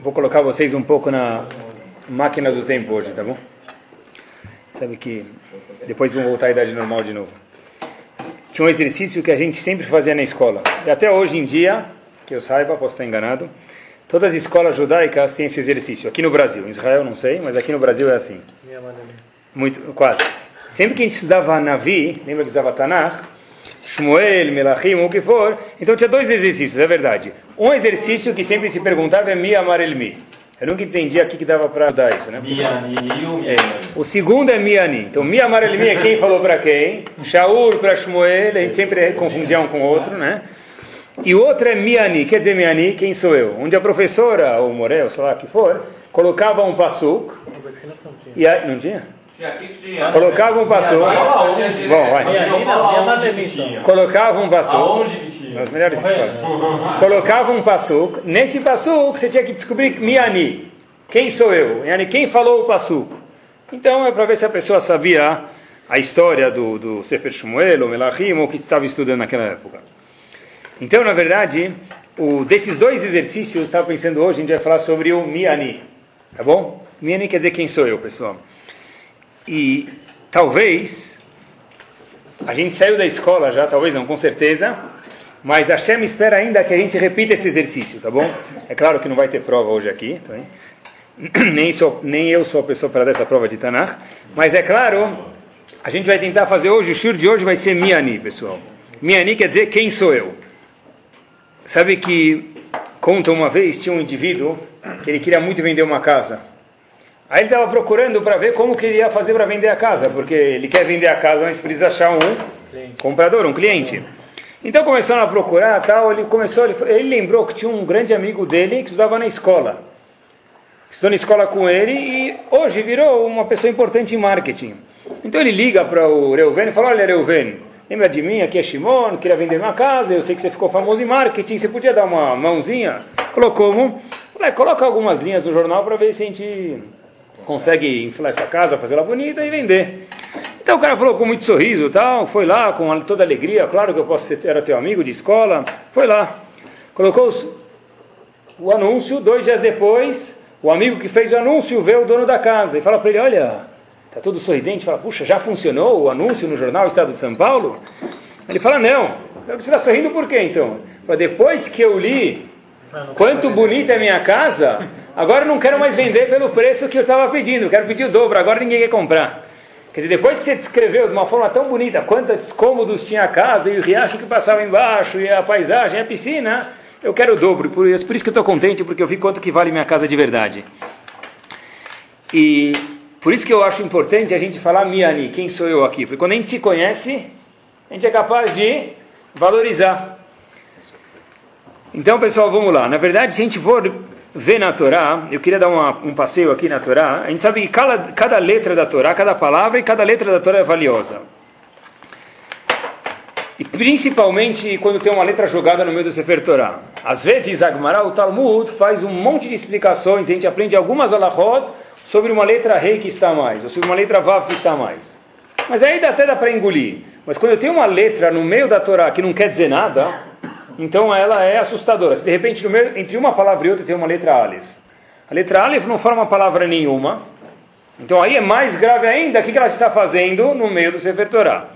Vou colocar vocês um pouco na máquina do tempo hoje, tá bom? Sabe que depois vão voltar à idade normal de novo. Tinha um exercício que a gente sempre fazia na escola. E até hoje em dia, que eu saiba, posso estar enganado, todas as escolas judaicas têm esse exercício. Aqui no Brasil, em Israel não sei, mas aqui no Brasil é assim. Muito, quase. Sempre que a gente estudava Navi, lembra que estudava Tanakh, Shmuel, Melachim, o que for. Então tinha dois exercícios, é verdade. Um exercício que sempre se perguntava é Mi Amar El Mi. Eu nunca entendi aqui que dava para dar isso, né? Miani o É. O segundo é Miani. Então, Mi Amar El Mi é quem falou para quem. Shaul para Shmuel, a gente sempre confundia um com o outro, né? E o outro é Miani. Quer dizer, Miani, quem sou eu? Onde a professora, ou Morel, sei lá que for, colocava um passuk. E aí, não tinha? Colocava um passuk. Bom, vai. Colocava um tinha? Nas melhores escolas. Colocava um passuk. Nesse passuk você tinha que descobrir Miani. Quem sou eu? Yani, quem falou o passuk? Então é para ver se a pessoa sabia a história do, do Sefer Shmuel ou Melachim ou que estava estudando naquela época. Então, na verdade, o, desses dois exercícios, estava pensando hoje, a gente vai falar sobre o Miani. Tá bom? Miani quer dizer quem sou eu, pessoal. E talvez a gente saiu da escola já, talvez não, com certeza. Mas a Hashem espera ainda que a gente repita esse exercício, tá bom? É claro que não vai ter prova hoje aqui, tá nem, sou, nem eu sou a pessoa para dar essa prova de Tanakh. Mas é claro, a gente vai tentar fazer hoje, o shur de hoje vai ser Miani, pessoal. Miani quer dizer quem sou eu. Sabe que, conta uma vez, tinha um indivíduo que ele queria muito vender uma casa. Aí ele estava procurando para ver como que ele ia fazer para vender a casa, porque ele quer vender a casa, mas precisa achar um comprador, um cliente. Então começaram a procurar, tal, ele começou, ele, ele lembrou que tinha um grande amigo dele que estudava na escola. Estudou na escola com ele e hoje virou uma pessoa importante em marketing. Então ele liga para o Reuven e fala, olha Reuven, lembra de mim, aqui é Shimon, queria vender uma casa, eu sei que você ficou famoso em marketing, você podia dar uma mãozinha? Colocou como? Falei, coloca algumas linhas no jornal para ver se a gente consegue inflar essa casa, fazer ela bonita e vender. Então o cara falou com muito sorriso tal, foi lá com toda alegria, claro que eu posso ser, era teu amigo de escola, foi lá, colocou os, o anúncio, dois dias depois, o amigo que fez o anúncio vê o dono da casa e fala para ele, olha, tá todo sorridente, fala, puxa, já funcionou o anúncio no jornal Estado de São Paulo? Ele fala, não, você está sorrindo por quê então? Fala, depois que eu li quanto bonita é minha casa, agora não quero mais vender pelo preço que eu estava pedindo, quero pedir o dobro, agora ninguém quer comprar. Quer dizer, depois que você descreveu de uma forma tão bonita quantos cômodos tinha a casa e o riacho que passava embaixo e a paisagem, a piscina, eu quero o dobro. Por isso, por isso que eu estou contente, porque eu vi quanto que vale minha casa de verdade. E por isso que eu acho importante a gente falar Miani, quem sou eu aqui? Porque quando a gente se conhece, a gente é capaz de valorizar. Então, pessoal, vamos lá. Na verdade, se a gente for ver na Torá, eu queria dar uma, um passeio aqui na Torá. A gente sabe que cada, cada letra da Torá, cada palavra e cada letra da Torá é valiosa. E principalmente quando tem uma letra jogada no meio do Sefer Torá. Às vezes, Agmará, o Talmud, faz um monte de explicações, a gente aprende algumas alahot sobre uma letra rei que está mais, ou sobre uma letra vav que está mais. Mas aí até dá para engolir. Mas quando eu tenho uma letra no meio da Torá que não quer dizer nada, então ela é assustadora. Se de repente meio, entre uma palavra e outra tem uma letra Aleph. A letra Aleph não forma palavra nenhuma. Então aí é mais grave ainda o que ela está fazendo no meio do Sefer Torá.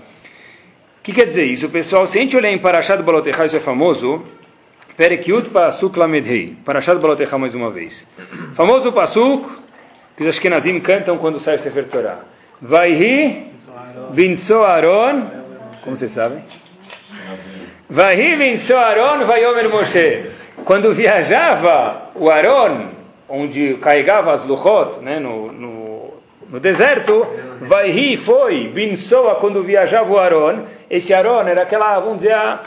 O que quer dizer isso, pessoal? Se a gente olhar em Parashat Balotechá, isso é famoso. Perek Yud Pasuk Lamedhei. Parashat Balotechá mais uma vez. Famoso Pasuk que os Ashkenazim cantam quando sai o Sefer Torá. Vaihi Vinso Aaron. Como vocês sabem? Vaihi Vinso Aaron Vaiomer Moshe. Quando viajava o Aaron, onde carregava as luchot, né, no, no, no deserto, Vaihi foi, Vinsoa, quando viajava o Aaron, esse Aaron era aquela, vamos dizer, a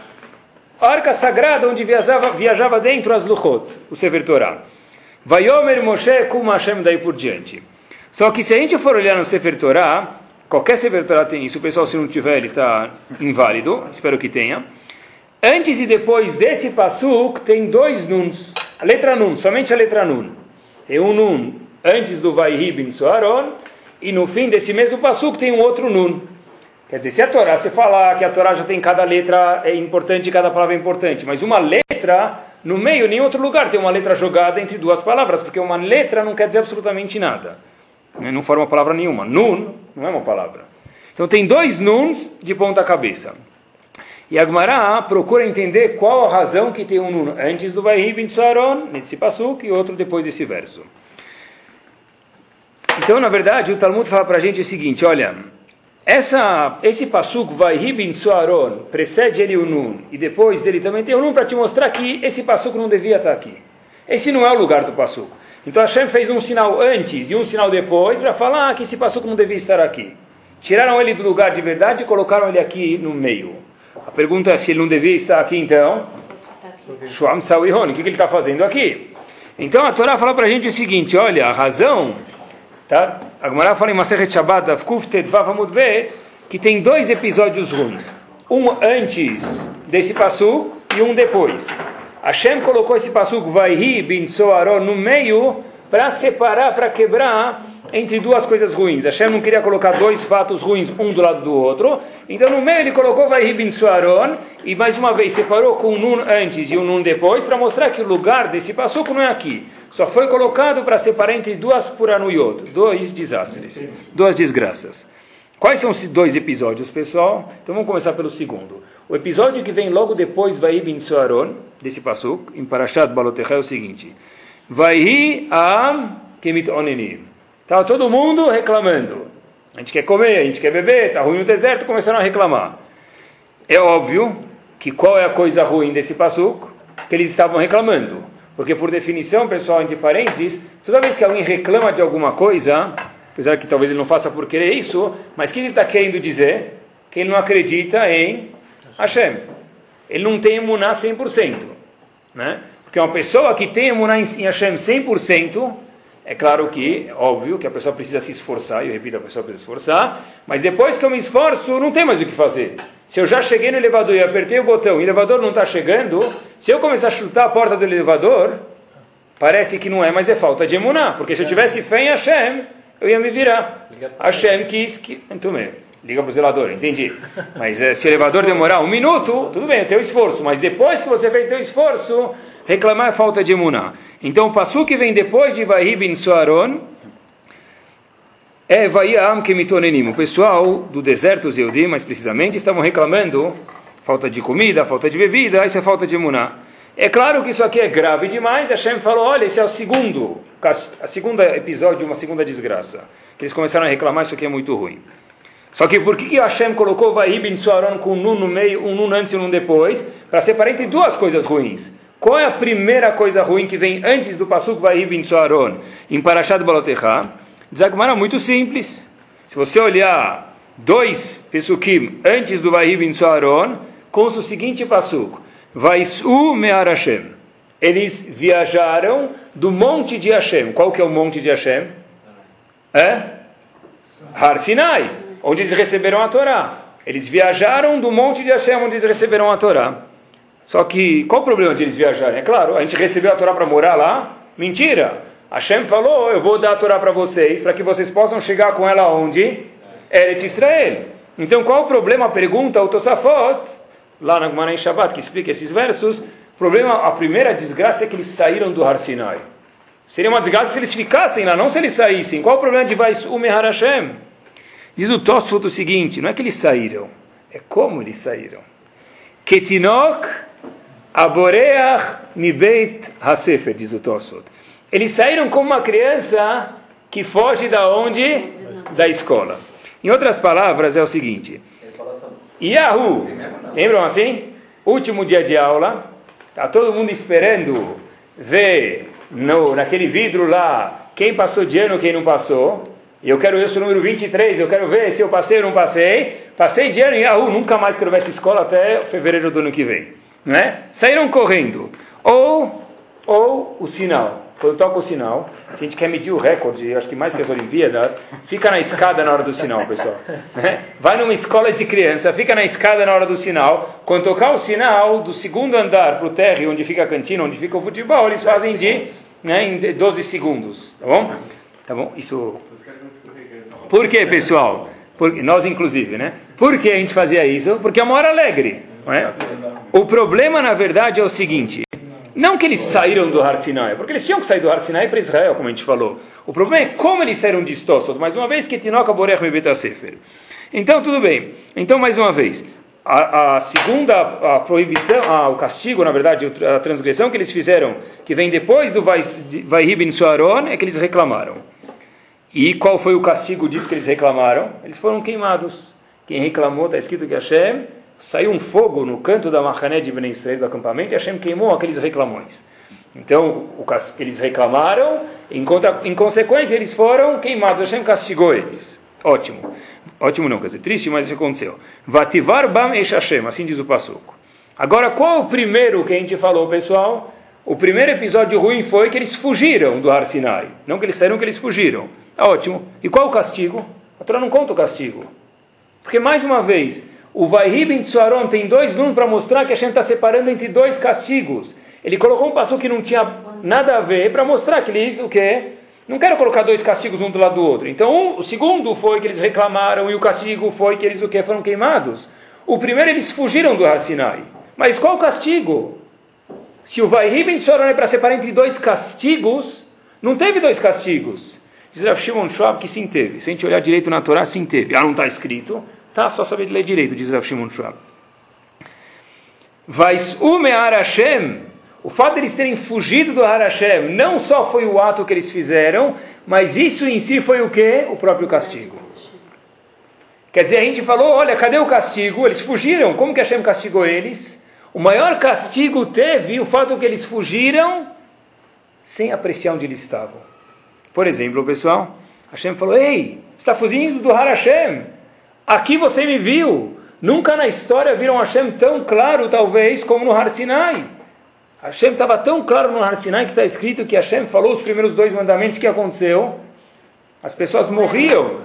arca sagrada onde viajava, viajava dentro as luchot, o Sefer Torah. Vaiomer Moshe Kum Hashem daí por diante. Só que se a gente for olhar no Sefer Torah, qualquer Sefer Torah tem isso, o pessoal se não tiver ele está inválido, espero que tenha. Antes e depois desse pasuk tem dois nuns, a letra nun, somente a letra nun. Tem um nun antes do Vaihi bin Soaron, e no fim desse mesmo pasuk tem um outro nun. Quer dizer, se a Torá, se falar que a Torá já tem cada letra é importante, cada palavra é importante, mas uma letra no meio, nem outro lugar, tem uma letra jogada entre duas palavras, porque uma letra não quer dizer absolutamente nada. Né? Não forma palavra nenhuma. Nun não é uma palavra. Então tem dois nuns de ponta cabeça. E Agmará procura entender qual a razão que tem um nun antes do Vayhi Suaron, nesse passuk, e outro depois desse verso. Então, na verdade, o Talmud fala para a gente o seguinte, olha, essa, esse passuk Vayhi bin Suaron precede ele o nun, e depois dele também tem o nun para te mostrar que esse passuk não devia estar aqui. Esse não é o lugar do passuk. Então Hashem fez um sinal antes e um sinal depois para falar que esse passuk não devia estar aqui. Tiraram ele do lugar de verdade e colocaram ele aqui no meio. A pergunta é se ele não devia estar aqui então. Shuam Sawihon, o que ele está fazendo aqui? Então a Torá fala para a gente o seguinte: olha, a razão, tá? A Gemara fala em Maseret Shabbat, Avkuf Tedvav Amud Be, que tem dois episódios ruins. Um antes desse passo e um depois. Hashem colocou esse passo Vaihi bin Soaron no meio para separar, para quebrar entre duas coisas ruins. Hashem não queria colocar dois fatos ruins um do lado do outro. Então no meio ele colocou Vai bin Suaron e mais uma vez separou com um nun antes e um nun depois para mostrar que o lugar desse passuco não é aqui. Só foi colocado para separar entre duas puranuyot, dois desastres, duas desgraças. Quais são os dois episódios, pessoal? Então vamos começar pelo segundo. O episódio que vem logo depois Vai bin Suaron, desse passuco, em Parashat Balotecha, é o seguinte. Vai am kemit onenim. Estava todo mundo reclamando. A gente quer comer, a gente quer beber, está ruim no deserto, começaram a reclamar. É óbvio que qual é a coisa ruim desse passuco? Que eles estavam reclamando. Porque, por definição, pessoal, entre parênteses, toda vez que alguém reclama de alguma coisa, apesar que talvez ele não faça por querer isso, mas o que ele está querendo dizer? Que ele não acredita em Hashem. Ele não tem emuná 100%. Né? Porque uma pessoa que tem emuná em Hashem 100%, é claro que, é óbvio, que a pessoa precisa se esforçar, eu repito, a pessoa precisa se esforçar, mas depois que eu me esforço, não tem mais o que fazer. Se eu já cheguei no elevador e apertei o botão e o elevador não está chegando, se eu começar a chutar a porta do elevador, parece que não é, mas é falta de emuná, porque se eu tivesse fé em Hashem, eu ia me virar. Hashem quis que... Muito bem, liga para o zelador, entendi. Mas é, se o elevador demorar um minuto, tudo bem, eu tenho esforço, mas depois que você fez teu esforço, reclamar é falta de emuná. Então o passo que vem depois de Vahi bin Suaron é Vayam Kemitonenim. O pessoal do deserto Zeudim, mais precisamente, estavam reclamando falta de comida, falta de bebida, isso é falta de emuná. É claro que isso aqui é grave demais. Hashem falou: olha, esse é o segundo, a segunda episódio, uma segunda desgraça. Que eles começaram a reclamar, isso aqui é muito ruim. Só que por que, Hashem colocou Vahi bin Suaron com um nun no meio, um nun antes e um nun depois? Para separar entre duas coisas ruins. Qual é a primeira coisa ruim que vem antes do Pasuk Vahi bin Soaron em Parashat Balotecha? Zagmara muito simples. Se você olhar dois Pesukim antes do Vahi bin Soaron, consta o seguinte Pasuk: Vaisu Me'ar Hashem. Eles viajaram do monte de Hashem. Qual que é o monte de Hashem? É? Har Sinai, onde eles receberam a Torá. Eles viajaram do monte de Hashem, onde eles receberam a Torá. Só que, qual o problema de eles viajarem? É claro, a gente recebeu a Torá para morar lá? Mentira! Hashem falou, eu vou dar a Torá para vocês, para que vocês possam chegar com ela onde? Eretz Israel. Então, qual o problema? Pergunta o Tosafot, lá na Gemara em Shabbat, que explica esses versos. Problema, a primeira desgraça é que eles saíram do Har Sinai. Seria uma desgraça se eles ficassem lá, não se eles saíssem. Qual o problema de Vais Umehar Hashem? Diz o Tosfot o seguinte, não é que eles saíram, é como eles saíram. Ketinok Aboreach Mibeit Hasefer, diz o Tosot. Eles saíram como uma criança que foge da onde? Da escola. Em outras palavras, é o seguinte: Yahoo! Lembram assim? Último dia de aula, está todo mundo esperando ver no, naquele vidro lá quem passou de ano quem não passou. Eu quero, eu sou o número 23, eu quero ver se eu passei ou não passei. Passei de ano em Yahoo, nunca mais quero ver essa escola até fevereiro do ano que vem né? saíram correndo. Ou, ou o sinal. Quando toca o sinal, se a gente quer medir o recorde, acho que mais que as Olimpíadas, fica na escada na hora do sinal, pessoal. Né? Vai numa escola de criança, fica na escada na hora do sinal. Quando tocar o sinal do segundo andar para o térreo, onde fica a cantina, onde fica o futebol, eles fazem de né, em 12 segundos. Tá bom? Tá bom? Isso. Por que, pessoal? Por... Nós, inclusive, né? Por que a gente fazia isso? Porque é uma hora alegre. É? O problema, na verdade, é o seguinte: Não que eles saíram do Har Sinai, porque eles tinham que sair do Har Sinai para Israel, como a gente falou. O problema é como eles saíram distosos. Mais uma vez, que Tinoca Borech Mebeta. Então, tudo bem. Então, mais uma vez, a, a segunda a proibição, a, o castigo, na verdade, a transgressão que eles fizeram, que vem depois do Vaihib bin Suaron, é que eles reclamaram. E qual foi o castigo disso que eles reclamaram? Eles foram queimados. Quem reclamou, está escrito que Hashem saiu um fogo no canto da Mahané de Ben do acampamento e Hashem queimou aqueles reclamões. Então, o, eles reclamaram, em, conta, em consequência, eles foram queimados. Hashem castigou eles. Ótimo. Ótimo não, quer dizer, triste, mas isso aconteceu. Vativar bam e Hashem, assim diz o Passuco. Agora, qual o primeiro que a gente falou, pessoal? O primeiro episódio ruim foi que eles fugiram do Har Sinai. Não que eles saíram, que eles fugiram. É ótimo. E qual o castigo? A Torá não conta o castigo. Porque, mais uma vez, o Vaihib em Tsuaron tem dois números para mostrar que a gente está separando entre dois castigos. Ele colocou um passo que não tinha nada a ver para mostrar que eles, o quê? Não quero colocar dois castigos um do lado do outro. Então, um, o segundo foi que eles reclamaram e o castigo foi que eles o quê? Foram queimados. O primeiro, eles fugiram do Har Sinai. Mas qual o castigo? Se o Vaihib em Tsuaron é para separar entre dois castigos, não teve dois castigos. Diz Rav Shimon Schwab que sim teve. Se a gente olhar direito na Torá, sim teve. Ah, não está escrito. Tá, só saber ler direito, diz Rav Shimon Schwab. Vais umear Hashem. O fato de eles terem fugido do Har Hashem não só foi o ato que eles fizeram, mas isso em si foi o que? O próprio castigo. Quer dizer, a gente falou, olha, cadê o castigo? Eles fugiram. Como que Hashem castigou eles? O maior castigo teve o fato que eles fugiram sem apreciar onde eles estavam. Por exemplo, pessoal, Hashem falou: Ei, está fugindo do Har Hashem. Aqui você me viu. Nunca na história viram Hashem tão claro, talvez, como no Har Sinai. Hashem estava tão claro no Har Sinai que está escrito que Hashem falou os primeiros dois mandamentos que aconteceu. As pessoas morriam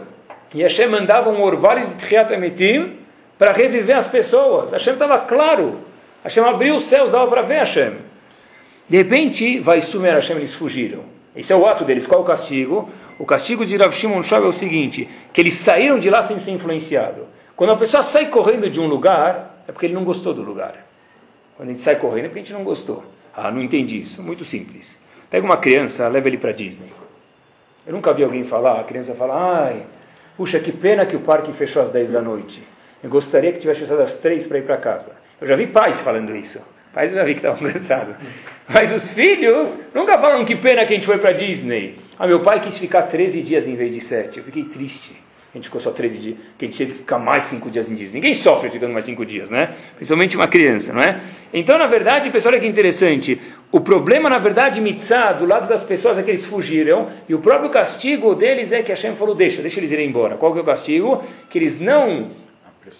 e Hashem mandava um orvalho de Tchiat Emitim para reviver as pessoas. Hashem estava claro. Hashem abriu os céus, dava para ver Hashem. De repente, vai sumir Hashem, eles fugiram. Esse é o ato deles. Qual o castigo? O castigo de Rav Shimon Shov é o seguinte, que eles saíram de lá sem ser influenciado. Quando a pessoa sai correndo de um lugar, é porque ele não gostou do lugar. Quando a gente sai correndo é porque a gente não gostou. Ah, não entendi isso. Muito simples. Pega uma criança, leva ele para Disney. Eu nunca vi alguém falar, a criança fala, ai, puxa, que pena que o parque fechou às 10 da noite. Eu gostaria que tivesse fechado às 3 para ir para casa. Eu já vi pais falando isso. Pais eu já vi que estavam cansados. Mas os filhos nunca falam que pena que a gente foi para Disney. Ah, meu pai quis ficar 13 dias em vez de 7. Eu fiquei triste. A gente ficou só 13 dias, que a gente teve que ficar mais 5 dias em Disney. Ninguém sofre ficando mais 5 dias, né? Principalmente uma criança, não é? Então, na verdade, pessoal, olha que interessante. O problema, na verdade, mitzá, do lado das pessoas é que eles fugiram, e o próprio castigo deles é que Hashem falou, deixa, deixa eles irem embora. Qual que é o castigo? Que eles não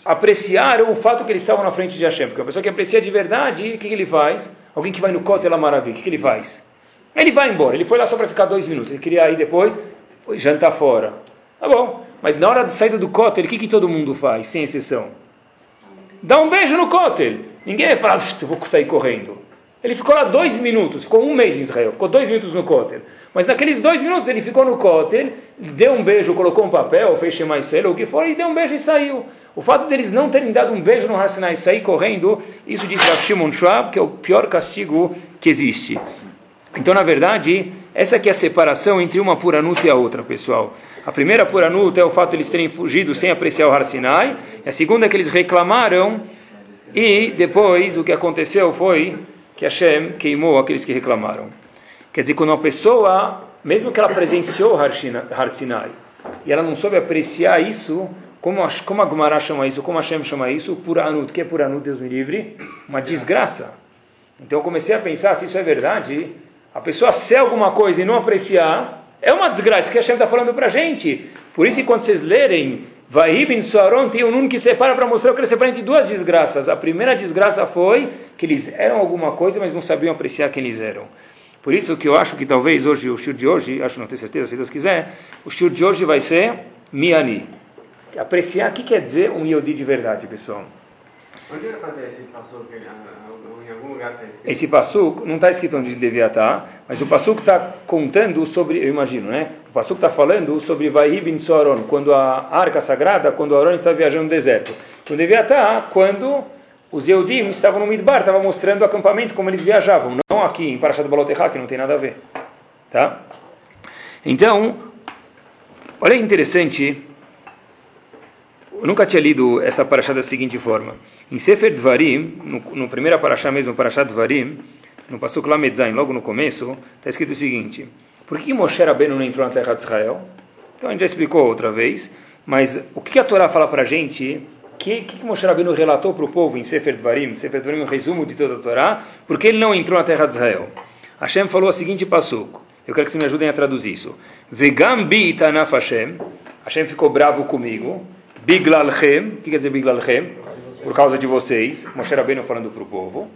apreciaram o fato que eles estavam na frente de Hashem. Porque a pessoa que aprecia de verdade, o que, que ele faz? Alguém que vai no Kotel Maravilha, o que, que ele faz? Ele vai embora, ele foi lá só para ficar dois minutos, ele queria ir depois jantar fora. Tá bom, mas na hora de saída do Kotel, o que, que todo mundo faz, sem exceção? Dá um beijo no Kotel. Ninguém vai falar, vou sair correndo. Ele ficou lá dois minutos, ficou um mês em Israel, ficou dois minutos no Kotel. Mas naqueles dois minutos ele ficou no Kotel, deu um beijo, colocou um papel, fez mais cedo, o que for, e deu um beijo e saiu. O fato deles não terem dado um beijo no Hassinai e sair correndo, isso diz Rav Shimon Schwab, que é o pior castigo que existe. Então, na verdade, essa é a separação entre uma Puranut e a outra, pessoal. A primeira Puranut é o fato de eles terem fugido sem apreciar o Har Sinai. E a segunda é que eles reclamaram e depois o que aconteceu foi que Hashem queimou aqueles que reclamaram. Quer dizer, quando uma pessoa, mesmo que ela presenciou Har Sinai, e ela não soube apreciar isso, como como a Gemara chama isso, como Hashem chama isso, Puranut. O que é Puranut, Deus me livre? Uma desgraça. Então eu comecei a pensar se isso é verdade. A pessoa ser alguma coisa e não apreciar, é uma desgraça que a Hashem está falando para a gente. Por isso, quando vocês lerem Vahib em Suaron, tem um número que separa para mostrar que ele separa entre duas desgraças. A primeira desgraça foi que eles eram alguma coisa, mas não sabiam apreciar quem eles eram. Por isso que eu acho que talvez hoje, o show de hoje, acho não tenho certeza, se Deus quiser, o show de hoje vai ser Miani apreciar o que quer dizer um Yodi de verdade, pessoal. Onde acontece esse Esse passuco não está escrito onde devia estar, mas o passuco está contando sobre, eu imagino, né? O passuco está falando sobre Vaihib bin Soaron, quando a arca sagrada, quando Aaron está viajando no deserto. Então devia estar quando os Eudim estavam no Midbar, estavam mostrando o acampamento, como eles viajavam, não aqui em Parashat Balotechá, que não tem nada a ver. Tá? Então, olha que interessante, eu nunca tinha lido essa Parashat da seguinte forma. Em Sefer Dvarim, no, no primeiro Parashat mesmo, Parashat Dvarim, no Pasuk Lamedzain, logo no começo, está escrito o seguinte, por que Moshe Rabbeinu não entrou na terra de Israel? Então a gente já explicou outra vez, mas o que a Torá fala para a gente que, que, que Moshe Rabbeinu relatou para o povo em Sefer Dvarim? Sefer Dvarim é um resumo de toda a Torá. Porque ele não entrou na terra de Israel? Hashem falou o seguinte passuco. Eu quero que vocês me ajudem a traduzir isso. Vegam bi Hashem. Hashem ficou bravo comigo. Biglalchem. O que quer dizer biglalchem? Por causa de vocês. Moshe Rabbeinu falando para o povo.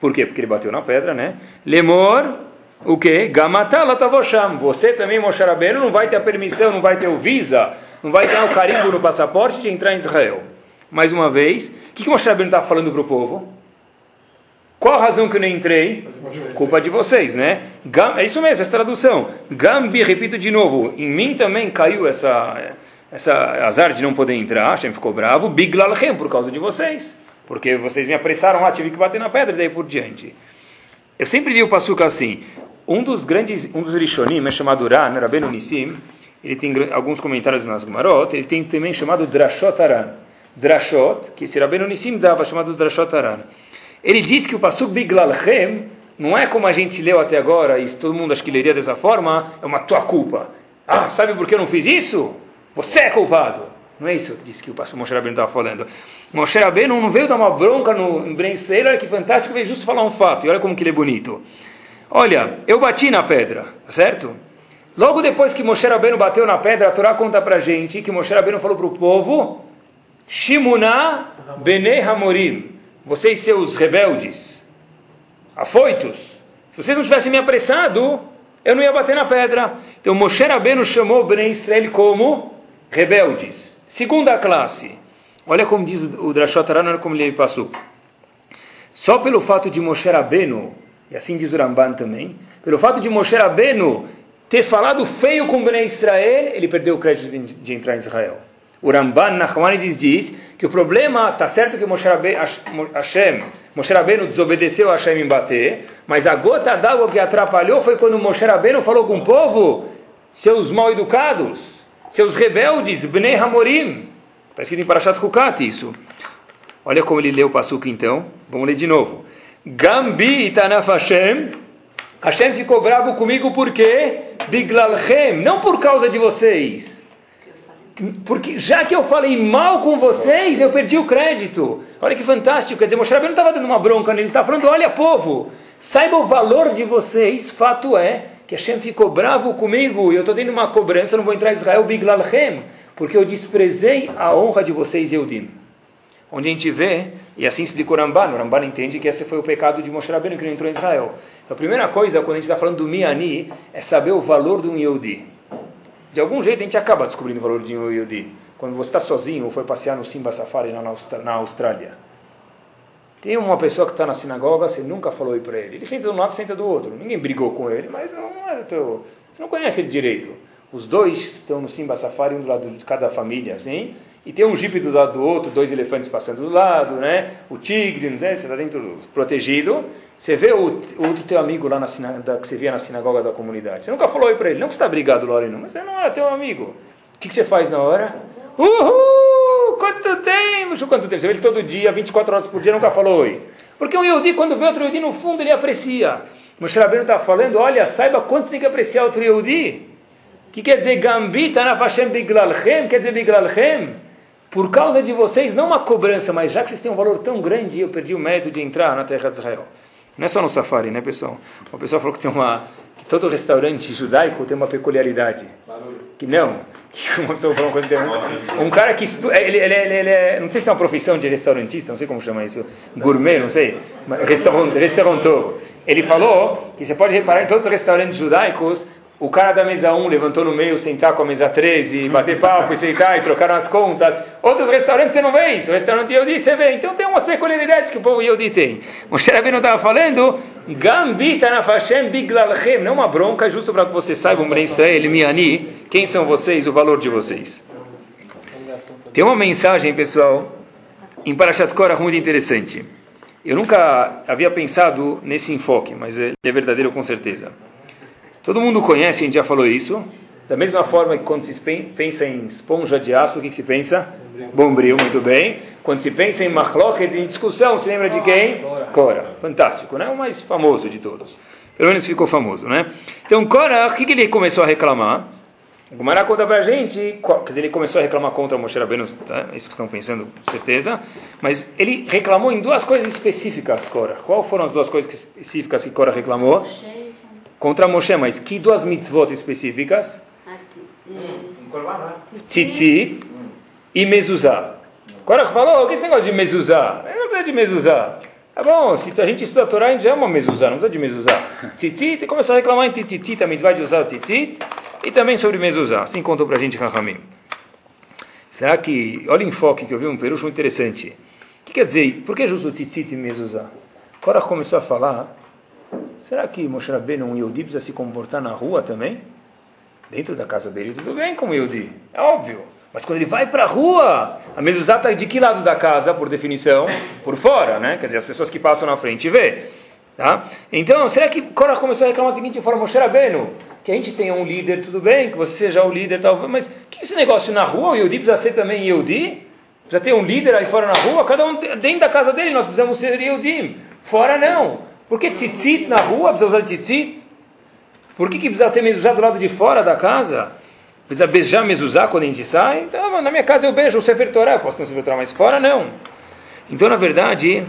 Por quê? Porque ele bateu na pedra, né? Lemor, o quê? Gamatala tavosham. Você também, Moshe Rabbeinu, não vai ter a permissão, não vai ter o visa, não vai ter o carimbo no passaporte de entrar em Israel mais uma vez. O que, que Moshe Rabbeinu está falando para o povo? Qual a razão que eu não entrei? Culpa de vocês, né? é isso mesmo, essa tradução. Gambi, repito de novo, em mim também caiu essa, essa azar de não poder entrar, Hashem ficou bravo, biglalchem, por causa de vocês. Porque vocês me apressaram lá, tive que bater na pedra, e daí por diante. Eu sempre li o Passuca assim, um dos grandes, um dos Rishonim é chamado Ran, Rabbeinu Nissim, ele tem alguns comentários nas Gumarot, ele tem também chamado Drashot Aran drashot, que esse Rabbeinu Nissim dava, chamado drashot aran. Ele diz que o pasuk biglalchem não é como a gente leu até agora, e todo mundo acha que leria dessa forma, é uma tua culpa. Ah, sabe por que eu não fiz isso? Você é culpado. Não é isso que disse que o pastor Moshe Rabbeinu estava falando. Moshe Rabbeinu não veio dar uma bronca no em olha que fantástico, veio justo falar um fato, e olha como que ele é bonito. Olha, eu bati na pedra, certo? Logo depois que Moshe Rabbeinu bateu na pedra, a Torá conta pra gente que Moshe Rabbeinu falou para o povo Shimuna Bene Hamorim, vocês seus rebeldes, afoitos, se vocês não tivessem me apressado, eu não ia bater na pedra. Então Moshe Rabbeinu chamou Bnei Israel como rebeldes. Segunda classe. Olha como diz o Drashot Aran, como ele passou. Só pelo fato de Moshe Rabbeinu, e assim diz o Ramban também, pelo fato de Moshe Rabbeinu ter falado feio com Bnei Israel, ele perdeu o crédito de entrar em Israel. O Ramban Nachmanides diz que o problema, está certo que Moshe Rabbeinu, Hashem, Moshe Rabbeinu desobedeceu a Hashem em bater, mas a gota d'água que atrapalhou foi quando Moshe Rabbeinu falou com o povo, seus mal educados, seus rebeldes, Bnei Hamorim. Está escrito em Parashat Hukat isso. Olha como ele leu o Pasuk então. Vamos ler de novo. Gambi itanaf Hashem. Hashem ficou bravo comigo por quê? Biglalchem. Não por causa de vocês porque já que eu falei mal com vocês, eu perdi o crédito. Olha que fantástico. Quer dizer, Moshe não estava dando uma bronca nele, ele estava falando: olha, povo, saiba o valor de vocês. Fato é que Hashem ficou bravo comigo e eu estou tendo uma cobrança, não vou entrar em Israel, Biglalchem, porque eu desprezei a honra de vocês, Eudim. Onde a gente vê, e assim explicou Ramban, o Ramban entende que esse foi o pecado de Moshe Rabbeinu que não entrou em Israel. Então, a primeira coisa, quando a gente está falando do Miani, é saber o valor de um Yehudi. De algum jeito a gente acaba descobrindo o valor de um Yodi. Quando você está sozinho ou foi passear no Simba Safari na Austrália. Tem uma pessoa que está na sinagoga, você nunca falou para ele. Ele senta de um lado, senta do outro. Ninguém brigou com ele, mas não é teu. Você não conhece ele direito. Os dois estão no Simba Safari, um do lado de cada família, assim. E tem um jipe do lado do outro, dois elefantes passando do lado, né? O tigre, não sei, você está dentro protegido. Você vê o, outro teu amigo lá na da, que você via na sinagoga da comunidade. Você nunca falou aí para ele, não que você está brigado lá, não, mas você não é teu amigo. O que, que você faz na hora? Uhul! Quanto tempo? Quanto tempo? Você vê ele todo dia, 24 horas por dia, nunca falou oi. Porque um Yehudi, quando vê outro Yehudi no fundo, ele aprecia. Moshe Rabbeinu está falando, olha, saiba quanto tem que apreciar outro Yehudi. O que quer dizer Gambita na Fashem Biglalchem? Quer dizer Biglalchem? Por causa de vocês, não uma cobrança, mas já que vocês têm um valor tão grande, eu perdi o mérito de entrar na terra de Israel. Não é só no safari, né, pessoal? Uma pessoa falou que tem uma que todo restaurante judaico tem uma peculiaridade. Que não. Uma pessoa falou uma coisa um, um cara que estuda, ele, ele, ele, ele, é, não sei se tem uma profissão de restaurantista, não sei como chama isso, gourmet, não sei, restaurante, restaurantor. Ele falou que você pode reparar em todos os restaurantes judaicos o cara da mesa 1 levantou no meio, sentar com a mesa 13, bater papo e sentar e trocaram as contas. Outros restaurantes você não vê isso. O restaurante Yodi você vê. Então tem umas peculiaridades que o povo Yodi tem. O Rabbeinu estava falando, Gambita na Fashem biglalchem. Não uma bronca, justo para que vocês saibam, Ben Israel, Miani, quem são vocês, o valor de vocês. Tem uma mensagem, pessoal, em Parashat Korah muito interessante. Eu nunca havia pensado nesse enfoque, mas ele é verdadeiro com certeza. Todo mundo conhece, a gente já falou isso. Da mesma forma que quando se pensa em esponja de aço, o que se pensa? Bombril, muito bem. Quando se pensa em machloket, em discussão, se lembra de quem? Cora. Fantástico, né? O mais famoso de todos. Pelo menos ficou famoso, né? Então, Cora, o que, que ele começou a reclamar? O Gumará conta pra gente, quer dizer, ele começou a reclamar contra Moshe Rabbeinu, tá? isso que estão pensando, com certeza, mas ele reclamou em duas coisas específicas, Cora. Qual foram as duas coisas específicas que Cora reclamou? Contra Moshe, mas que duas mitzvot específicas? Tzitzit e mezuzá. Cora falou, o que é esse negócio de mezuzá? Eu não precisa de mezuzá. Tá bom, se a gente estuda a Torá, a gente ama mezuzá, não precisa de mezuzá. Tzitzit, e começou a reclamar em tzitzit, a mitzvah de usar o tzitzit, e também sobre mezuzá. Assim contou para a gente Rahamim. Será que, olha o enfoque que eu vi um perucho interessante. O que quer dizer, por que justo tzitzit e mezuzá? Cora começou a falar, será que Moshe Rabbeinu, um Yehudi, precisa se comportar na rua também? Dentro da casa dele, tudo bem como Yehudi, é óbvio. Mas quando ele vai para a rua, a mezuzá está de que lado da casa, por definição? Por fora, né? Quer dizer, as pessoas que passam na frente vê. Tá? Então, será que Cora começou a reclamar da seguinte forma, Moshe Rabbeinu, que a gente tenha um líder, tudo bem, que você seja o líder, tal, mas que esse negócio na rua, o Yehudi precisa ser também Yehudi? Precisa ter um líder aí fora na rua? Cada um dentro da casa dele, nós precisamos ser Yehudi. Fora não. Por que tzitzit na rua, precisa usar tzitzit? Por que, que precisa ter mezuzá do lado de fora da casa? Precisa beijar mezuzá quando a gente sai? Então, na minha casa eu beijo o Sefer Torah, eu posso ter um Sefer Torah, mas fora não. Então, na verdade,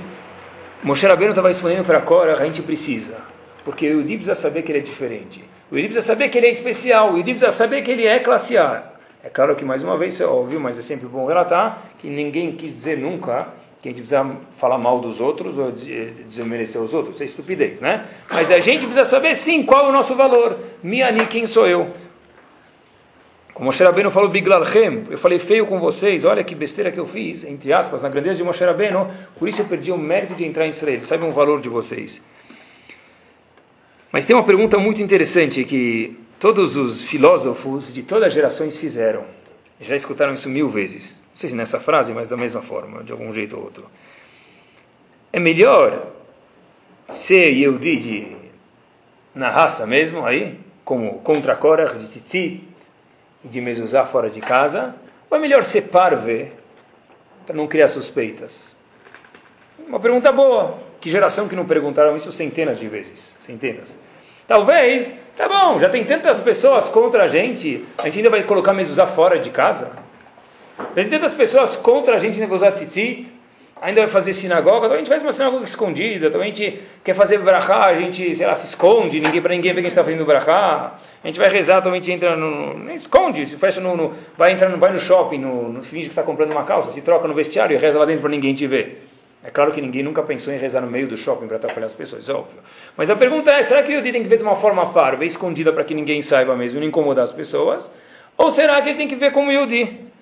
Moshe Rabbeinu estava respondendo para Cora, a gente precisa. Porque o Yudi precisa saber que ele é diferente. O Yudi precisa saber que ele é especial. O Yudi precisa saber que ele é classe A. É claro que, mais uma vez, é óbvio, mas é sempre bom relatar que ninguém quis dizer nunca que a gente precisa falar mal dos outros ou desmerecer os outros. Isso é estupidez, né? Mas a gente precisa saber, sim, qual é o nosso valor. Miani, quem sou eu? Como Moshe Rabbeinu falou, Biglalchem, eu falei feio com vocês, olha que besteira que eu fiz, entre aspas, na grandeza de Moshe Rabbeinu, por isso eu perdi o mérito de entrar em Israel, sabe o valor de vocês. Mas tem uma pergunta muito interessante que todos os filósofos de todas as gerações fizeram. Já escutaram isso mil vezes. Não sei se nessa frase, mas da mesma forma, de algum jeito ou outro. É melhor ser Yehudi de, na raça mesmo, aí, como contra Korach, de Tzitzit, de mezuzá fora de casa, ou é melhor ser parve, para não criar suspeitas? Uma pergunta boa. Que geração que não perguntaram isso centenas de vezes? Centenas. Talvez, tá bom, já tem tantas pessoas contra a gente, a gente ainda vai colocar mezuzá fora de casa? Tem tantas pessoas contra a gente negociar tzitzit, ainda vai fazer sinagoga, então a gente faz uma sinagoga escondida, então a gente quer fazer brachá, a gente, sei lá, se esconde, ninguém para ninguém ver que a gente está fazendo brachá. A gente vai rezar, então a gente entra no, no esconde, se fecha no, no, vai entrar no, vai no shopping, no, no finge que está comprando uma calça, se troca no vestiário e reza lá dentro para ninguém te ver. É claro que ninguém nunca pensou em rezar no meio do shopping para atrapalhar as pessoas, óbvio. Mas a pergunta é, será que o Yudi tem que ver de uma forma parva, escondida para que ninguém saiba mesmo, não incomodar as pessoas? Ou será que ele tem que ver como Yudi?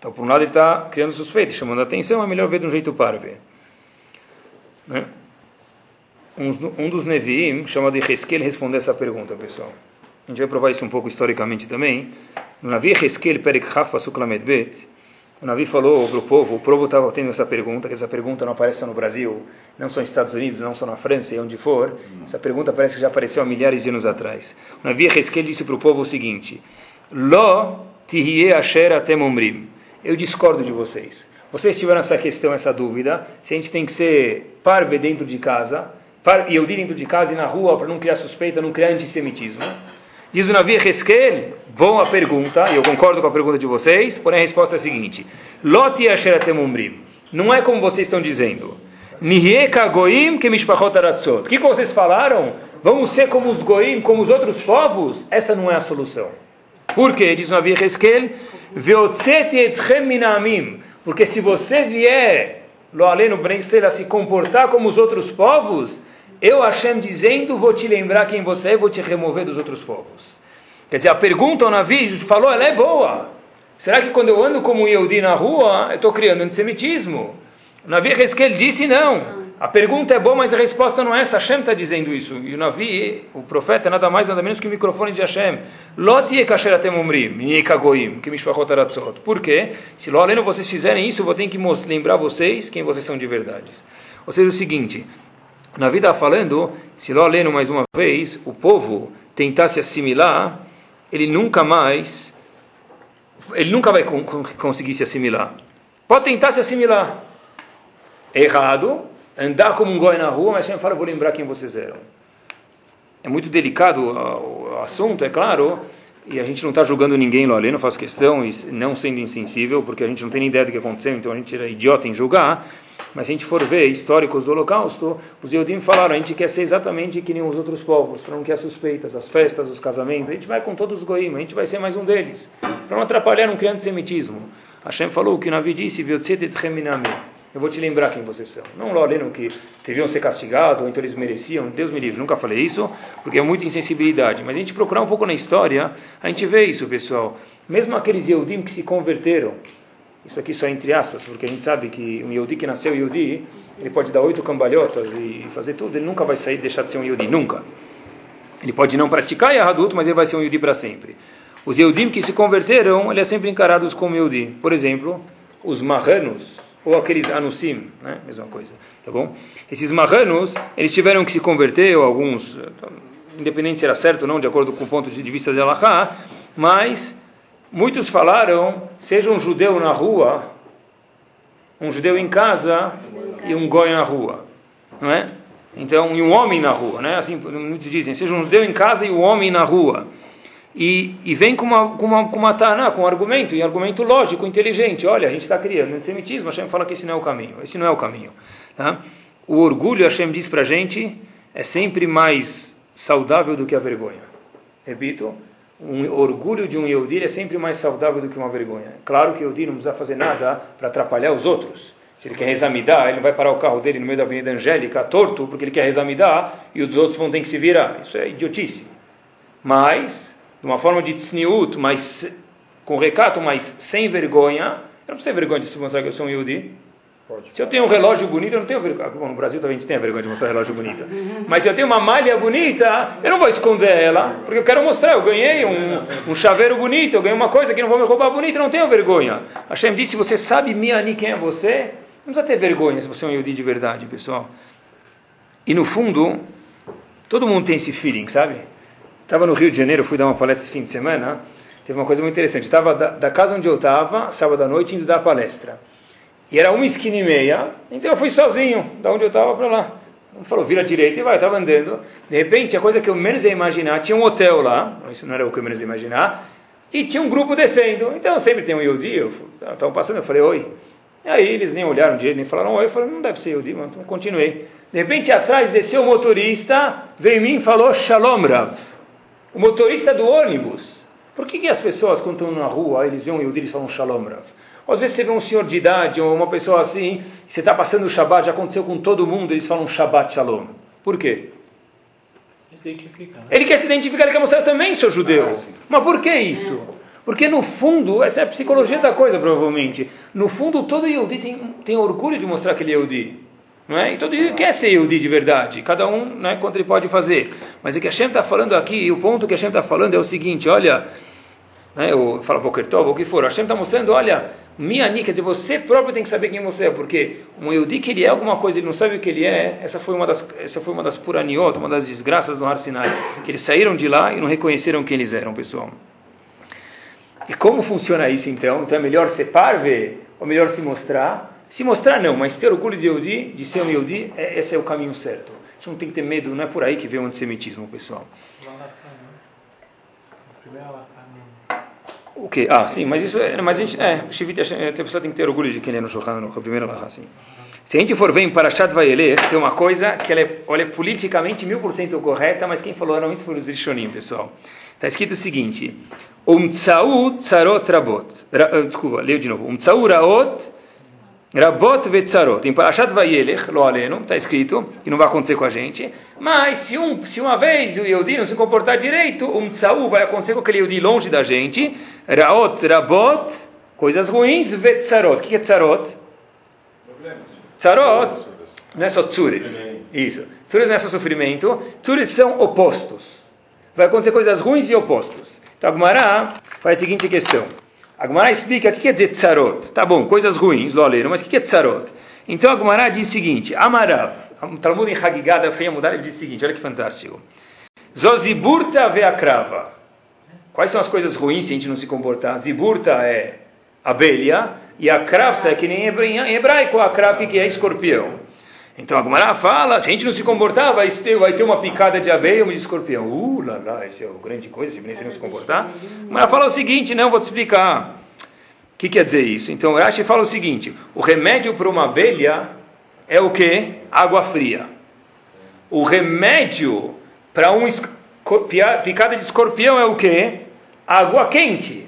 Então, por um lado, ele está criando suspeita, chamando a atenção, é melhor ver de um jeito parve. Né? Um, um dos Nevi'im, chamado Heskel, respondeu essa pergunta, pessoal. A gente vai provar isso um pouco historicamente também. No Navi Heskel Perek Haf Pasuk Lamed Bet, o Navi falou para o povo, o povo estava tendo essa pergunta, que essa pergunta não aparece só no Brasil, não só nos Estados Unidos, não só na França e onde for. Essa pergunta parece que já apareceu há milhares de anos atrás. O Navi Hezkel disse para o povo o seguinte: Lo tihie asher atem omrim. Eu discordo de vocês. Vocês tiveram essa questão, essa dúvida, se a gente tem que ser parve dentro de casa, par, eu dentro de casa e na rua, para não criar suspeita, não criar antissemitismo. Diz o Navi Heskel, boa pergunta, e eu concordo com a pergunta de vocês, porém a resposta é a seguinte: Loti Asheratem Umrim. Não é como vocês estão dizendo. Goim que. O que vocês falaram? Vamos ser como os Goim, como os outros povos? Essa não é a solução. Por quê? Diz o etchem minamim. Porque se você vier, lo aleno se comportar como os outros povos, eu, Hashem, dizendo, vou te lembrar quem você é, vou te remover dos outros povos. Quer dizer, a pergunta ao Navi falou, ela é boa. Será que quando eu ando como Yehudi na rua, eu estou criando antissemitismo? O Navi Hezkel disse não. A pergunta é boa, mas a resposta não é essa. Hashem está dizendo isso. E o Navi, o profeta, é nada mais, nada menos que o microfone de Hashem. Por quê? Se lo aleno vocês fizerem isso, eu vou ter que lembrar vocês quem vocês são de verdade. Ou seja, o seguinte, na vida falando, se aleno mais uma vez, o povo tentar se assimilar, ele nunca mais, ele nunca vai conseguir se assimilar. Pode tentar se assimilar. Errado, andar como um goi na rua, mas sempre fala, vou lembrar quem vocês eram. É muito delicado o assunto, é claro, e a gente não está julgando ninguém lá ali, não faço questão, e não sendo insensível, porque a gente não tem nem ideia do que aconteceu, então a gente era idiota em julgar, mas se a gente for ver históricos do Holocausto, os Yehudim falaram, a gente quer ser exatamente que nem os outros povos, para não quer suspeitas, as festas, os casamentos, a gente vai com todos os goim, a gente vai ser mais um deles, para não atrapalhar, não criar antissemitismo. Hashem falou que o Navi disse, eu vou te lembrar quem vocês são. Não lá lendo que deviam ser castigados, ou então eles mereciam. Deus me livre, nunca falei isso, porque é muita insensibilidade. Mas a gente procurar um pouco na história, a gente vê isso, pessoal. Mesmo aqueles Yehudim que se converteram, isso aqui só entre aspas, porque a gente sabe que um Yehudi que nasceu Yehudi, ele pode dar oito cambalhotas e fazer tudo, ele nunca vai sair deixar de ser um Yehudi, nunca. Ele pode não praticar Yahadut, mas ele vai ser um Yehudi para sempre. Os Yehudim que se converteram, ele é sempre encarados como Yehudi. Por exemplo, os marranos, ou aqueles anusim, né? mesma coisa, tá bom? Esses marranos, eles tiveram que se converter, ou alguns, independente se era certo ou não, de acordo com o ponto de vista de Allah, mas muitos falaram, seja um judeu na rua, um judeu em casa e um goi na rua, não é? Então, e um homem na rua, né? Assim, muitos dizem, seja um judeu em casa e um homem na rua e, e vem com uma, com uma, com uma taná, com um argumento, e argumento lógico, inteligente. Olha, a gente está criando antissemitismo, Hashem fala que esse não é o caminho. Esse não é o caminho. Tá? O orgulho, Hashem diz para a gente, é sempre mais saudável do que a vergonha. Repito, um orgulho de um Yehudi é sempre mais saudável do que uma vergonha. Claro que o Yehudi não precisa fazer nada para atrapalhar os outros. Se ele quer rezamidar, ele não vai parar o carro dele no meio da Avenida Angélica, torto, porque ele quer rezamidar, e os outros vão ter que se virar. Isso é idiotice. Mas, de uma forma de tsniut, mas com recato, mas sem vergonha. Eu não tenho vergonha de se mostrar que eu sou um Yehudi. Pode. Se eu tenho um relógio bonito, eu não tenho vergonha. Bom, no Brasil também a gente tem a vergonha de mostrar relógio bonito. Mas se eu tenho uma malha bonita, eu não vou esconder ela, porque eu quero mostrar. Eu ganhei um, um chaveiro bonito, eu ganhei uma coisa que não vou me roubar bonita, eu não tenho vergonha. Hashem disse: se você sabe Miani quem é você, não precisa ter vergonha se você é um Yehudi de verdade, pessoal. E no fundo, todo mundo tem esse feeling, sabe? Estava no Rio de Janeiro, fui dar uma palestra fim de semana. Teve uma coisa muito interessante. Estava da, da, casa onde eu estava, sábado à noite, indo dar palestra. E era uma esquina e meia, então eu fui sozinho, da onde eu estava para lá. Ele falou, vira direita e vai, estava andando. De repente, a coisa que eu menos ia imaginar, tinha um hotel lá, isso não era o que eu menos ia imaginar, e tinha um grupo descendo. Então sempre tem um Yodi, eu estava passando, eu falei, oi. E aí eles nem olharam direito, nem falaram oi. Eu falei, não deve ser Yodi, mas continuei. De repente, atrás desceu o motorista, veio em mim e falou, Shalom Rav o motorista do ônibus. Por que, que as pessoas, quando estão na rua, eles um Yehudi e falam Shalom Rav? Ou às vezes você vê um senhor de idade ou uma pessoa assim, você está passando o Shabbat, já aconteceu com todo mundo, eles falam Shabbat Shalom. Por quê? Né? Ele quer se identificar, ele quer mostrar também sou judeu. Ah, Mas por que isso? Porque no fundo, essa é a psicologia da coisa, provavelmente. No fundo, todo Yehudi tem, tem orgulho de mostrar que ele é Yehudi. Não é? Então ele quer ser Yehudi de verdade, cada um né, quanto ele pode fazer. Mas o que a Hashem está falando aqui, e o ponto que a Hashem está falando é o seguinte, olha, né, eu falo Boker Tov, o que for, a Hashem está mostrando, olha, Miani, quer dizer, você próprio tem que saber quem você é, porque um Yehudi que ele é alguma coisa, ele não sabe o que ele é, essa foi uma das, essa foi uma das puraniot, uma das desgraças do Har Sinai, que eles saíram de lá e não reconheceram quem eles eram, pessoal. E como funciona isso então? Então é melhor ser parve, ou melhor se mostrar? Se mostrar, não, mas ter orgulho de Yehudi, de ser um Yehudi, é, esse é o caminho certo. A gente não tem que ter medo, não é por aí que vem o antissemitismo, pessoal. O que? Ah, sim, mas isso é. Mas a gente. É, a pessoa tem que ter orgulho de quem é no Shulchan, no primeiro lá, assim. Se a gente for ver em Parashat Vayelech, tem uma coisa que ela é, olha, politicamente mil por cento correta, mas quem falou não isso foi os Rishonim, pessoal. Está escrito o seguinte: Umtsau tsarot rabot. Desculpa, leio de novo. Umtsau raot Rabot vetzarot. Em Parashat Vayelech, lo aleno, está escrito, que não vai acontecer com a gente. Mas se, um, se uma vez o Yehudi não se comportar direito, um tsaú vai acontecer com aquele Yehudi longe da gente. Raot, rabot, coisas ruins, vetzarot. O que é tzarot? Tzarot. Não é só tsures. Isso. Tsures não é só sofrimento. Tsures são opostos. Vai acontecer coisas ruins e opostos. Então a Gemara faz a seguinte questão. A Gemara explica o que quer dizer tsarot. Tá bom, coisas ruins, lo mas o que é tsarot? Então a Gemara diz o seguinte, Amarav, o Talmud em Hagigada feia mudar, ele diz o seguinte, olha que fantástico. Zoziburta veakrava. Quais são as coisas ruins se a gente não se comportar? Ziburta é abelha e a kravta é que nem em hebraico, a kravta que é escorpião. Então a Gemara fala, se a gente não se comportar, vai ter, vai ter uma picada de abelha ou de escorpião. Uh, lá, lá, isso é a grande coisa, se não se comportar. Gemara fala o seguinte, não, vou te explicar. O que quer dizer isso? Então Rashi fala o seguinte, o remédio para uma abelha é o que? Água fria. O remédio para um picada de escorpião é o que? Água quente.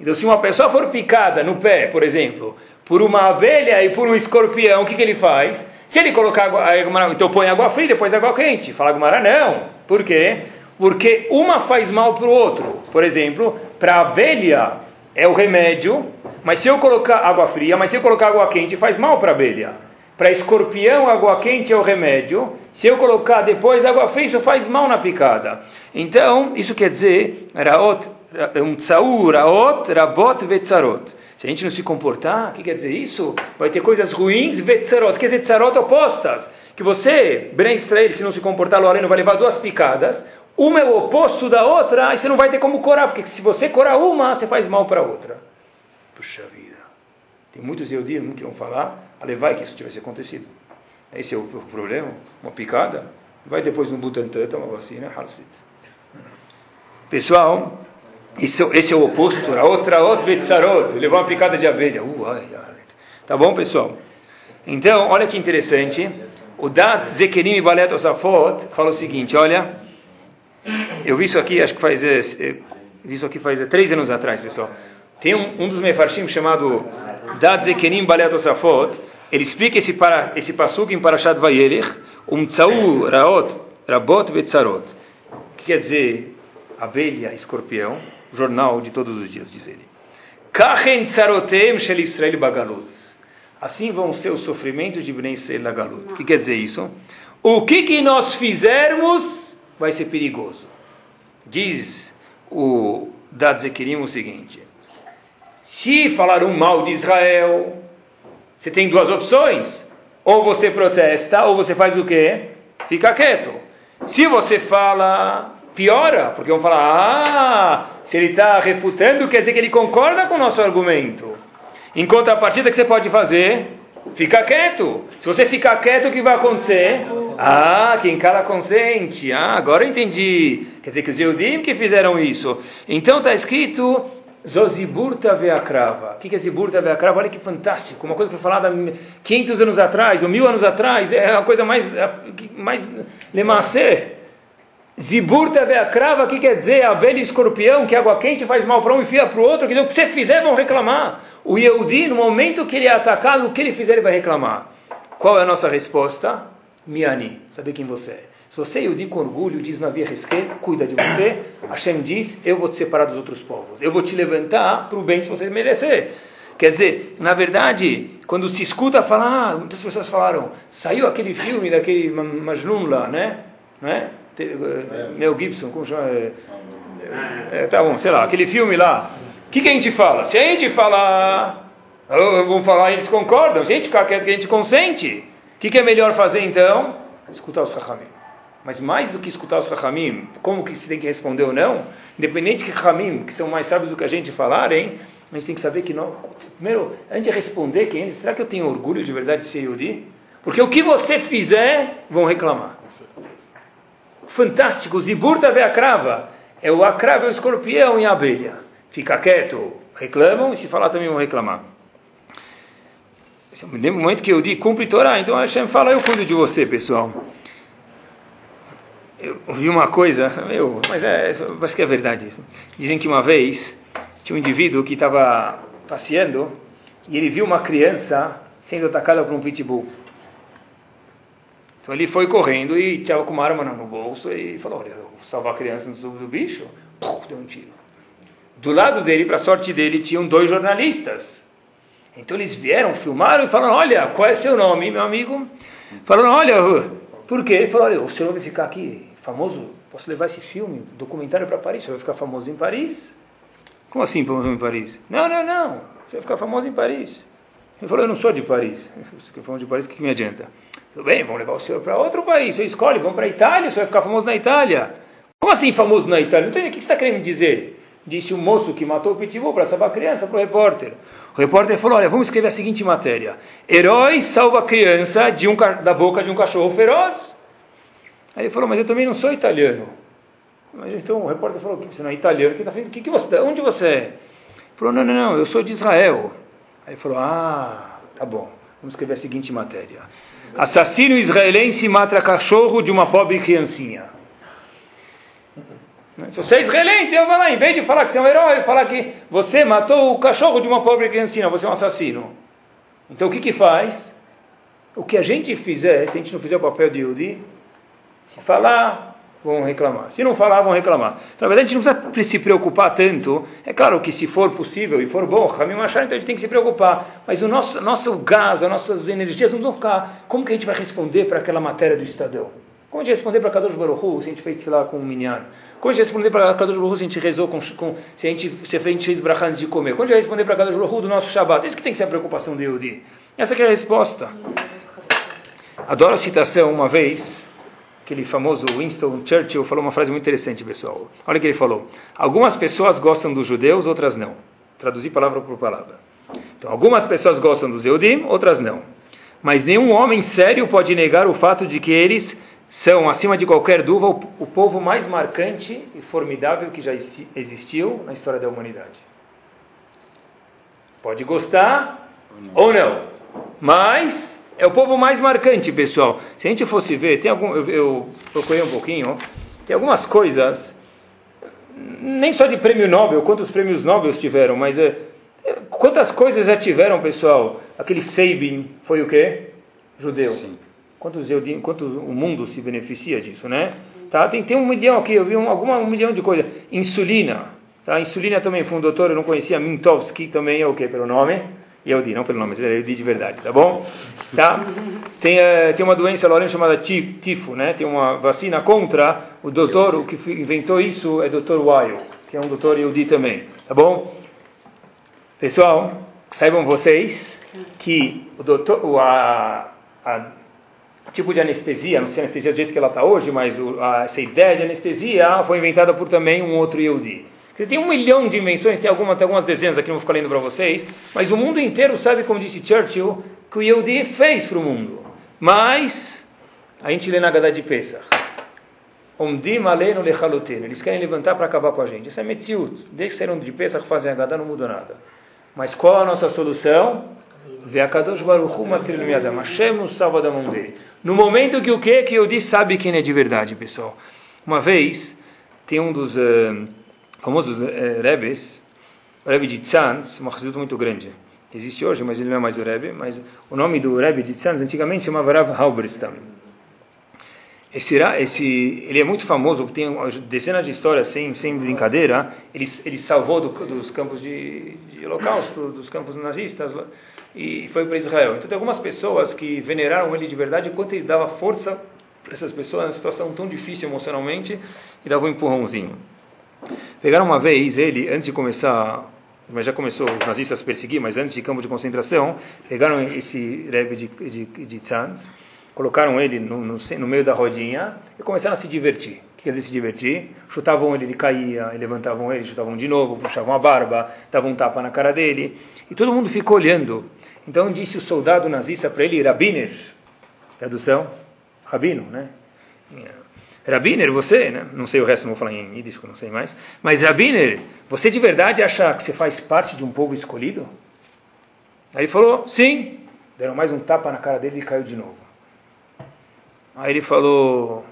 Então se uma pessoa for picada no pé, por exemplo, por uma abelha e por um escorpião, o que, que ele faz? Se ele colocar água, então põe água fria, depois água quente. Fala Gumara, não. Por quê? Porque uma faz mal para o outro. Por exemplo, para a abelha é o remédio, mas se eu colocar água fria, mas se eu colocar água quente, faz mal para a abelha. Para escorpião, água quente é o remédio. Se eu colocar depois água fria, isso faz mal na picada. Então, isso quer dizer, raot, um tsaur, raot, rabot, vetzarot. Se a gente não se comportar, o que quer dizer isso? Vai ter coisas ruins, vetzarot. Quer dizer, tzarot opostas. Que você, Ben Israel, se não se comportar, Lorena vai levar duas picadas. Uma é o oposto da outra, aí você não vai ter como corar. Porque se você corar uma, você faz mal para a outra. Puxa vida. Tem muitos Eudim que vão falar, a levar que isso tivesse acontecido. Esse é o problema. Uma picada. Vai depois no Butantan, toma vacina, Halsit. Pessoal, esse, esse é o oposto. A outra, outra, Vetzarot. Levou uma picada de abelha. Uh, ai, ai. Tá bom, pessoal? Então, olha que interessante. O Dat Zekerim Balet Osafot fala o seguinte: olha, eu vi isso aqui, acho que faz, é, vi isso aqui faz é, três anos atrás, pessoal. Tem um, um dos mefarshim chamado Dat Zekerim Balet Osafot. Ele explica esse, para, esse pasuk em Parashat Vayelech, um tzau raot, rabot vetzarot. Que quer dizer abelha, escorpião? Jornal de todos os dias, diz ele. Assim vão ser os sofrimentos de Bnei Israel Galut. O que quer dizer isso? O que, que nós fizermos vai ser perigoso. Diz o Dad Zekirim o seguinte: se falar um mal de Israel, você tem duas opções. Ou você protesta, ou você faz o quê? Fica quieto. Se você fala piora, porque vão falar, ah, se ele está refutando, quer dizer que ele concorda com o nosso argumento. Em contrapartida, que você pode fazer? Fica quieto. Se você ficar quieto, o que vai acontecer? Ah, quem cala consente. Ah, agora eu entendi. Quer dizer que os Eudim que fizeram isso. Então está escrito Zoziburta Veakrava. O que é Ziburta Veakrava? Olha que fantástico. Uma coisa que foi falada 500 anos atrás, ou mil anos atrás. É a coisa mais, mais lemacê. Ziburta o que quer dizer? Abelha e escorpião, que água quente faz mal para um e fia para o outro, que o que você fizer vão reclamar. O Yehudi, no momento que ele é atacado, o que ele fizer ele vai reclamar. Qual é a nossa resposta? Miani, saber quem você é. Se você é Yehudi com orgulho, diz na via Resque, cuida de você, Hashem diz, eu vou te separar dos outros povos. Eu vou te levantar para o bem se você merecer. Quer dizer, na verdade, quando se escuta falar, muitas pessoas falaram, saiu aquele filme daquele Majnun lá, né? né? É. Mel Gibson, como chama? É, tá bom, sei lá, aquele filme lá. O que, que a gente fala? Se a gente falar, vamos falar, eles concordam. Se a gente ficar quieto, que a gente consente. O que, que é melhor fazer então? Escutar os Rahamim. Mas mais do que escutar os Rahamim, como que se tem que responder ou não, independente que Rahamim, que são mais sábios do que a gente falarem, a gente tem que saber que não. Primeiro, antes de responder, quem será que eu tenho orgulho de verdade de ser Yudi? Porque o que você fizer, vão reclamar fantástico, Ziburta ve crava. É o acrava, é o escorpião e a abelha. Fica quieto, reclamam, e se falar também vão reclamar. No momento que eu digo, cumpre Torá, então Hashem fala, eu cuido de você, pessoal. Eu ouvi uma coisa, eu, mas é, acho que é verdade isso. Dizem que uma vez tinha um indivíduo que estava passeando e ele viu uma criança sendo atacada por um pitbull. Então ele foi correndo e estava com uma arma no bolso e falou: Olha, vou salvar a criança do, bicho. Pum, deu um tiro. Do lado dele, para sorte dele, tinham dois jornalistas. Então eles vieram, filmaram e falaram: Olha, qual é seu nome, meu amigo? Falaram, olha, por quê? Ele falou, olha, o senhor vai ficar aqui famoso, posso levar esse filme, documentário para Paris, o senhor vai ficar famoso em Paris? Como assim famoso em Paris? Não, não, não, você vai ficar famoso em Paris. Ele falou, eu não sou de Paris. Se eu famoso de Paris, o que me adianta? Tudo bem, vamos levar o senhor para outro país, você escolhe, vamos para a Itália, você vai ficar famoso na Itália. Como assim famoso na Itália? Não entendi, o que você está querendo dizer? Disse o moço que matou o pitbull para salvar a criança para o repórter. O repórter falou: Olha, vamos escrever a seguinte matéria: Herói salva a criança de um, da boca de um cachorro feroz. Aí ele falou: Mas eu também não sou italiano. Então o repórter falou: Você não é italiano? Que tá que, que você, onde você é? Ele falou: Não, não, não, eu sou de Israel. Aí ele falou: Ah, tá bom. Vamos escrever a seguinte matéria: Assassino israelense mata cachorro de uma pobre criancinha. Se você é israelense, eu vou lá, em vez de falar que você é um herói, falar que você matou o cachorro de uma pobre criancinha, você é um assassino. Então o que que faz? O que a gente fizer, se a gente não fizer o papel de Yudi, falar, vão reclamar. Se não falar, vão reclamar. Então, na verdade, a gente não precisa se preocupar tanto. É claro que se for possível e for bom, Ramim Machar, então a gente tem que se preocupar. Mas o nosso, nosso gás, as nossas energias não vão ficar. Como que a gente vai responder para aquela matéria do Estadão? Como a gente responder para Kadosh Baruch se a gente fez falar com um minyan? Como a gente responder para Kadosh Baruch se a gente rezou com, com se a gente, se a gente fez brachá antes de comer? Como a gente vai responder para Kadosh Baruch do nosso Shabbat? Isso que tem que ser a preocupação de Yehudi. Essa é a resposta. Adoro a citação uma vez, aquele famoso Winston Churchill falou uma frase muito interessante, pessoal. Olha o que ele falou. Algumas pessoas gostam dos judeus, outras não. Traduzir palavra por palavra. Então, algumas pessoas gostam dos Yehudim, outras não. Mas nenhum homem sério pode negar o fato de que eles são, acima de qualquer dúvida, o, o povo mais marcante e formidável que já existiu na história da humanidade. Pode gostar ou não, mas é o povo mais marcante, pessoal. Se a gente fosse ver, tem algum, eu, eu procurei um pouquinho, tem algumas coisas, nem só de prêmio Nobel, quantos prêmios Nobel tiveram, mas é, quantas coisas já tiveram, pessoal? Aquele Sabin foi o quê? Judeu. Sim. Quantos, eu, quanto o mundo se beneficia disso, né? Tá? Tem, tem um milhão aqui, eu vi um, alguma, um milhão de coisas. Insulina. Tá? Insulina também foi um doutor, eu não conhecia, Mintovsky também é o quê? Pelo nome? Yehudi, não pelo nome, mas é Yehudi de verdade, tá bom? Tá? Tem, uh, tem uma doença lá chamada tifo, né? Tem uma vacina contra, o doutor, o que inventou isso é o Dr. Weil, que é um doutor Yehudi também, tá bom? Pessoal, saibam vocês que o doutor, a, a tipo de anestesia, não sei a anestesia do jeito que ela está hoje, mas o, a, essa ideia de anestesia foi inventada por também um outro Yehudi. Tem um milhão de invenções, tem, alguma, tem algumas dezenas aqui, não vou ficar lendo para vocês, mas o mundo inteiro sabe, como disse Churchill, que o Yehudi fez para o mundo. Mas, a gente lê na Gadá de Pesach, eles querem levantar para acabar com a gente. Isso é Metziut. Desde que saíram de Pesach, fazem a Gadá, não mudou nada. Mas qual a nossa solução? Salva da mão dele. No momento que o que? Que disse sabe quem é de verdade, pessoal. Uma vez, tem um dos uh, famosos uh, Rebes, o Rebbe de Tzanz, um instituto muito grande. Existe hoje, mas ele não é mais o Rebbe. Mas o nome do Rebbe de Tzanz antigamente chamava Rav Halberstam. Esse, esse, ele é muito famoso, tem dezenas de histórias sem, sem brincadeira. Ele, ele salvou do, dos campos de, de holocausto, dos campos nazistas e foi para Israel. Então tem algumas pessoas que veneraram ele de verdade enquanto ele dava força para essas pessoas na situação tão difícil emocionalmente e dava um empurrãozinho. Pegaram uma vez ele, antes de começar, mas já começou os nazistas a perseguir, mas antes de campo de concentração, pegaram esse Rebbe de, de, de Tzanz, colocaram ele no, no, no, meio da rodinha e começaram a se divertir. O que quer dizer se divertir? Chutavam ele, ele caía, levantavam ele, chutavam de novo, puxavam a barba, davam um tapa na cara dele. E todo mundo ficou olhando. Então disse o soldado nazista para ele, Rabiner, tradução, Rabino, né? Rabiner, você, né? não sei o resto, não vou falar em Yiddish, não sei mais, mas Rabiner, você de verdade acha que você faz parte de um povo escolhido? Aí ele falou, sim. Deram mais um tapa na cara dele e caiu de novo. Aí ele falou,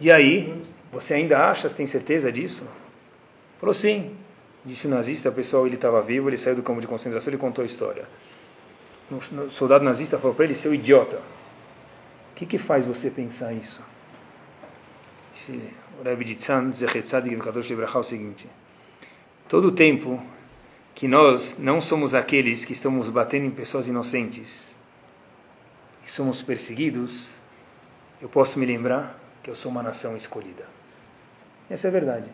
e aí? Você ainda acha, tem certeza disso? Falou, sim. Disse o nazista, o pessoal, ele estava vivo, ele saiu do campo de concentração, ele contou a história o soldado nazista falou para ele, seu idiota, o que, que faz você pensar isso? Disse o Rebbe de Tzan, Zechetzadik Vekadosh Libraha, o seguinte, todo o tempo que nós não somos aqueles que estamos batendo em pessoas inocentes, e somos perseguidos, eu posso me lembrar que eu sou uma nação escolhida. Essa é a verdade.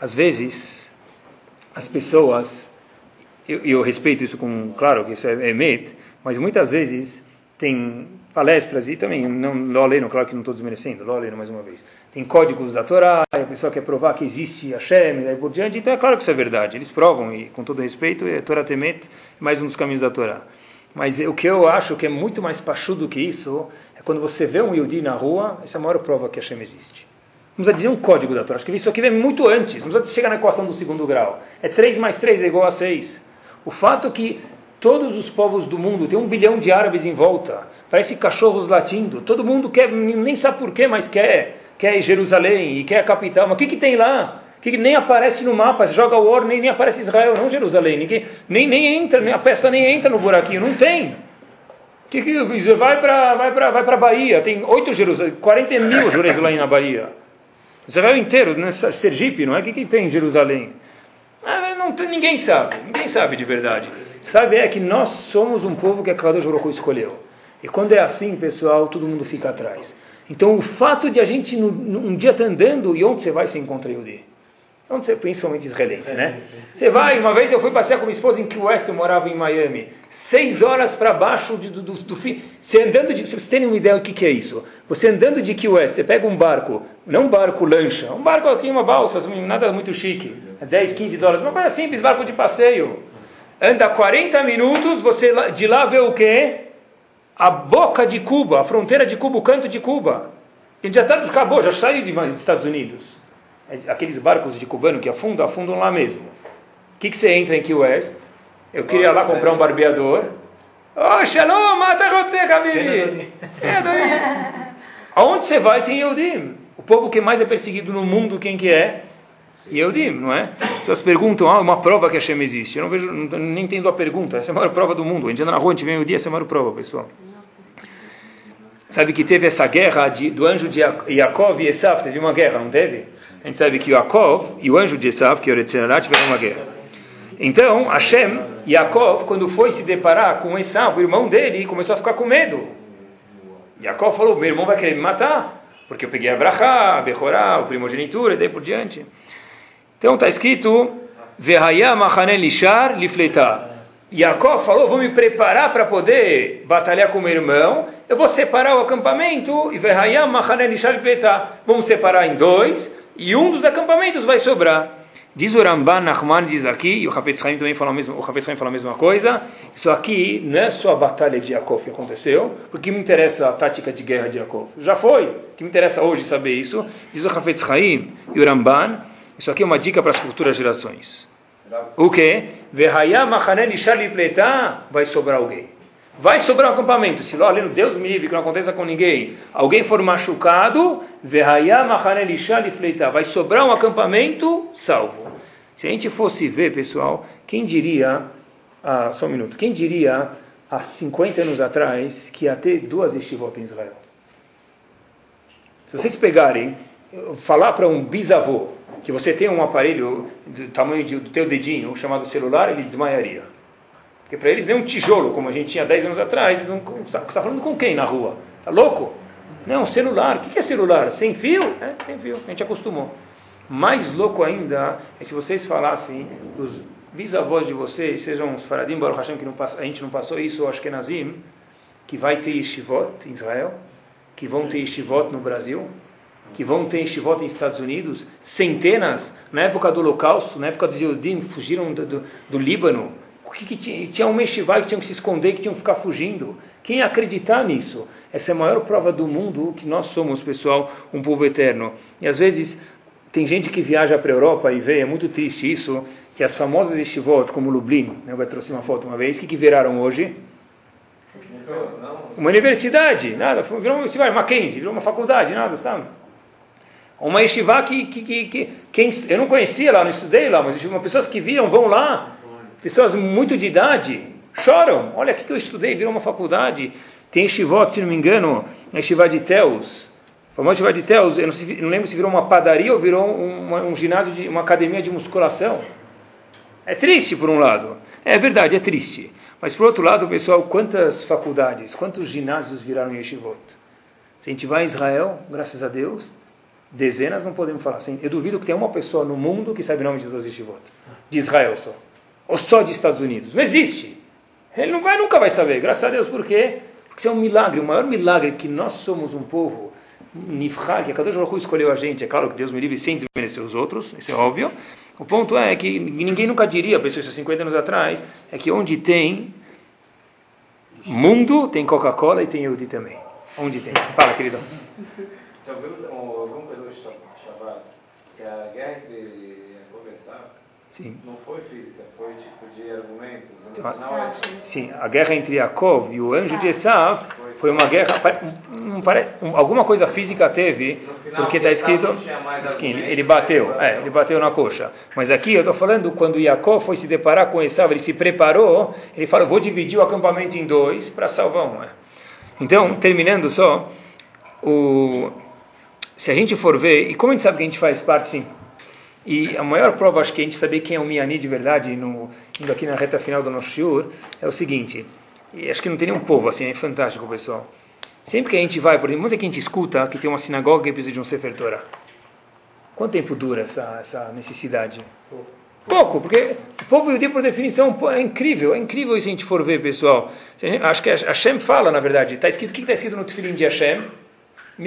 Às vezes, as pessoas, eu, eu, respeito isso com, claro que isso é, é met, mas muitas vezes tem palestras e também, não lo lendo, claro que não estou desmerecendo, lendo mais uma vez. Tem códigos da Torá, a pessoa quer provar que existe Hashem e daí por diante, então é claro que isso é verdade. Eles provam, e com todo respeito, é Torá Temet, mais um dos caminhos da Torá. Mas o que eu acho que é muito mais pachudo que isso, é quando você vê um Yudi na rua, essa é a maior prova que Hashem existe. Precisa dizer um código da Torá, acho que isso aqui vem muito antes, precisa chegar na equação do segundo grau. É 3 mais 3 é igual a 6. O fato é que todos os povos do mundo, tem um bilhão de árabes em volta, parece cachorros latindo, todo mundo quer, nem sabe porquê, mas quer, quer Jerusalém e quer a capital, mas o que, que tem lá? que nem aparece no mapa, joga o ouro, nem, nem aparece Israel, não Jerusalém, ninguém, nem, nem entra, nem, a peça nem entra no buraquinho, não tem. Que, que, vai para vai vai a Bahia, tem 8 Jerusalém, 40 mil Jerusalém na Bahia. Israel inteiro, né? Sergipe, não é? O que, que tem em Jerusalém? Ah, não ninguém sabe, ninguém sabe de verdade. Sabe é que nós somos um povo que a Kadosh Baruch escolheu. E quando é assim, pessoal, todo mundo fica atrás. Então o fato de a gente um dia estar tá andando e onde você vai se encontra Yudi? Onde você, principalmente israelense, né? Você vai, uma vez eu fui passear com minha esposa em Key West, eu morava em Miami. Seis horas para baixo do, do, do, fim. Você andando de. Vocês terem uma ideia do que, que é isso? Você andando de Key West, você pega um barco, não um barco lancha, um barco aqui, uma balsa, nada muito chique. 10, 15 dólares, uma coisa simples, barco de passeio. Anda 40 minutos, você de lá vê o quê? A boca de Cuba, a fronteira de Cuba, o canto de Cuba. Gente já tá, acabou, já saiu dos Estados Unidos. É, aqueles barcos de cubano que afundam, afundam lá mesmo. O que, que você entra em Key West? Eu queria lá comprar um barbeador. Oh, shalom, mata você, Habibi. É, Aonde você vai tem Yehudim. O povo que mais é perseguido no mundo, quem que é? Yehudim, não é? As pessoas perguntam, ah, uma prova que a Shem existe. Eu não vejo, não, nem entendo a pergunta. Essa é a maior prova do mundo. A gente anda na rua, a gente vem o dia, essa é a maior prova, pessoal. Sabe que teve essa guerra de, do anjo de Yaakov e Esav, teve uma guerra, não teve? A gente sabe que Yaakov e o anjo de Esav, que é o Retzelará, tiveram uma guerra. Então, Hashem, Yaakov, quando foi se deparar com Esav, o irmão dele, começou a ficar com medo. Yaakov falou, meu irmão vai querer me matar, porque eu peguei a Brachá, a Bechorá, a primogenitura, e daí por diante. Então está escrito, Lishar Lifletah. Yaakov falou: Vou me preparar para poder batalhar com meu irmão. Eu vou separar o acampamento e vamos separar em dois e um dos acampamentos vai sobrar. Diz o Ramban Nachman, diz aqui, e o Hafetz Haim também fala a mesma, o Hafetz fala a mesma coisa. Isso aqui não é só a batalha de Yaakov que aconteceu, porque me interessa a tática de guerra de Yaakov. Já foi. O que me interessa hoje saber isso? Diz o Hafetz Haim e o Ramban. Isso aqui é uma dica para as futuras gerações. O que? Vai sobrar alguém. Vai sobrar um acampamento. Se lá, Deus me livre que não aconteça com ninguém. Alguém for machucado, vai sobrar um acampamento salvo. Se a gente fosse ver, pessoal, quem diria, ah, só um minuto, quem diria há 50 anos atrás que ia ter duas estivot em Israel? Se vocês pegarem, falar para um bisavô, que você tem um aparelho do tamanho de, do teu dedinho, chamado celular, ele desmaiaria. Porque para eles nem um tijolo, como a gente tinha 10 anos atrás, não, você está falando com quem na rua? Está louco? Não, celular. O que é celular? Sem fio? É, sem fio. A gente acostumou. Mais louco ainda é se vocês falassem os bisavós de vocês, sejam os Faradim, Baruch Hashem, que não, a gente não passou isso, ou Ashkenazim, que vai ter Yeshivot em Israel, que vão ter Yeshivot no Brasil, que vão ter estivota em Estados Unidos, centenas, na época do Holocausto, na época dos Yudim, fugiram do, do, do Líbano. O que, que tinha? tinha um Meshivai que tinham que se esconder, que tinham que ficar fugindo. Quem ia acreditar nisso? Essa é a maior prova do mundo que nós somos, pessoal, um povo eterno. E às vezes tem gente que viaja para a Europa e vê, é muito triste isso, que as famosas estivot, como Lublin, né, eu trouxe uma foto uma vez, o que, que viraram hoje? Uma universidade, nada, virou uma Mackenzie, virou uma faculdade, nada, está? Uma yeshiva que, que, que, que eu não conhecia lá, não estudei lá, mas uma pessoas que viram, vão lá, pessoas muito de idade, choram. Olha, o que, que eu estudei, virou uma faculdade. Tem yeshivot, se não me engano, yeshiva de Teus. A famosa yeshiva de Teus, eu não, se, não, lembro se virou uma padaria ou virou uma, um ginásio, de, uma academia de musculação. É triste por um lado. É verdade, é triste. Mas, por outro lado, pessoal, quantas faculdades, quantos ginásios viraram yeshivot? Se a gente vai a Israel, graças a Deus, dezenas não podemos falar assim. Eu duvido que tenha uma pessoa no mundo que sabe o nome de todos os yeshivot. De Israel só. Ou só de Estados Unidos. Não existe. Ele não vai, nunca vai saber. Graças a Deus, por quê? Porque isso é um milagre. O maior milagre é que nós somos um povo Nifhar, que a Kadosh Baruch escolheu a gente. É claro que Deus me livre sem desmerecer os outros, isso é óbvio. O ponto é que ninguém nunca diria, pessoas 50 anos atrás, é que onde tem mundo, tem Coca-Cola e tem Yehudi também. Onde tem? Fala, algum período Shabbat que a guerra entre conversar Sim. não foi física, foi tipo de argumentos? Então, No final, é- Sim, a guerra entre Yaakov e o anjo de Esav foi uma guerra, pare- um- alguma coisa física teve, final, porque está escrito, que ele, bateu, ele é, bateu. ele bateu na coxa. Mas aqui eu estou falando quando Yaakov foi se deparar com Esav, ele se preparou, ele falou, vou dividir o acampamento em dois para salvar um. é. Então, terminando só, o, se a gente for ver, e como a gente sabe que a gente faz parte, sim, e a maior prova, acho que a gente saber quem é o Miani de verdade, no, indo aqui na reta final do nosso shiur, é o seguinte, e acho que não tem nenhum povo assim, é fantástico, pessoal. Sempre que a gente vai, por exemplo, dizer que a gente escuta que tem uma sinagoga que precisa de um Sefer Torah. Quanto tempo dura essa, essa necessidade? Pouco, porque o povo judeu, por definição, é incrível, é incrível isso se a gente for ver, pessoal. Acho que Hashem fala, na verdade, está escrito, o que está escrito no Tefilim de Hashem?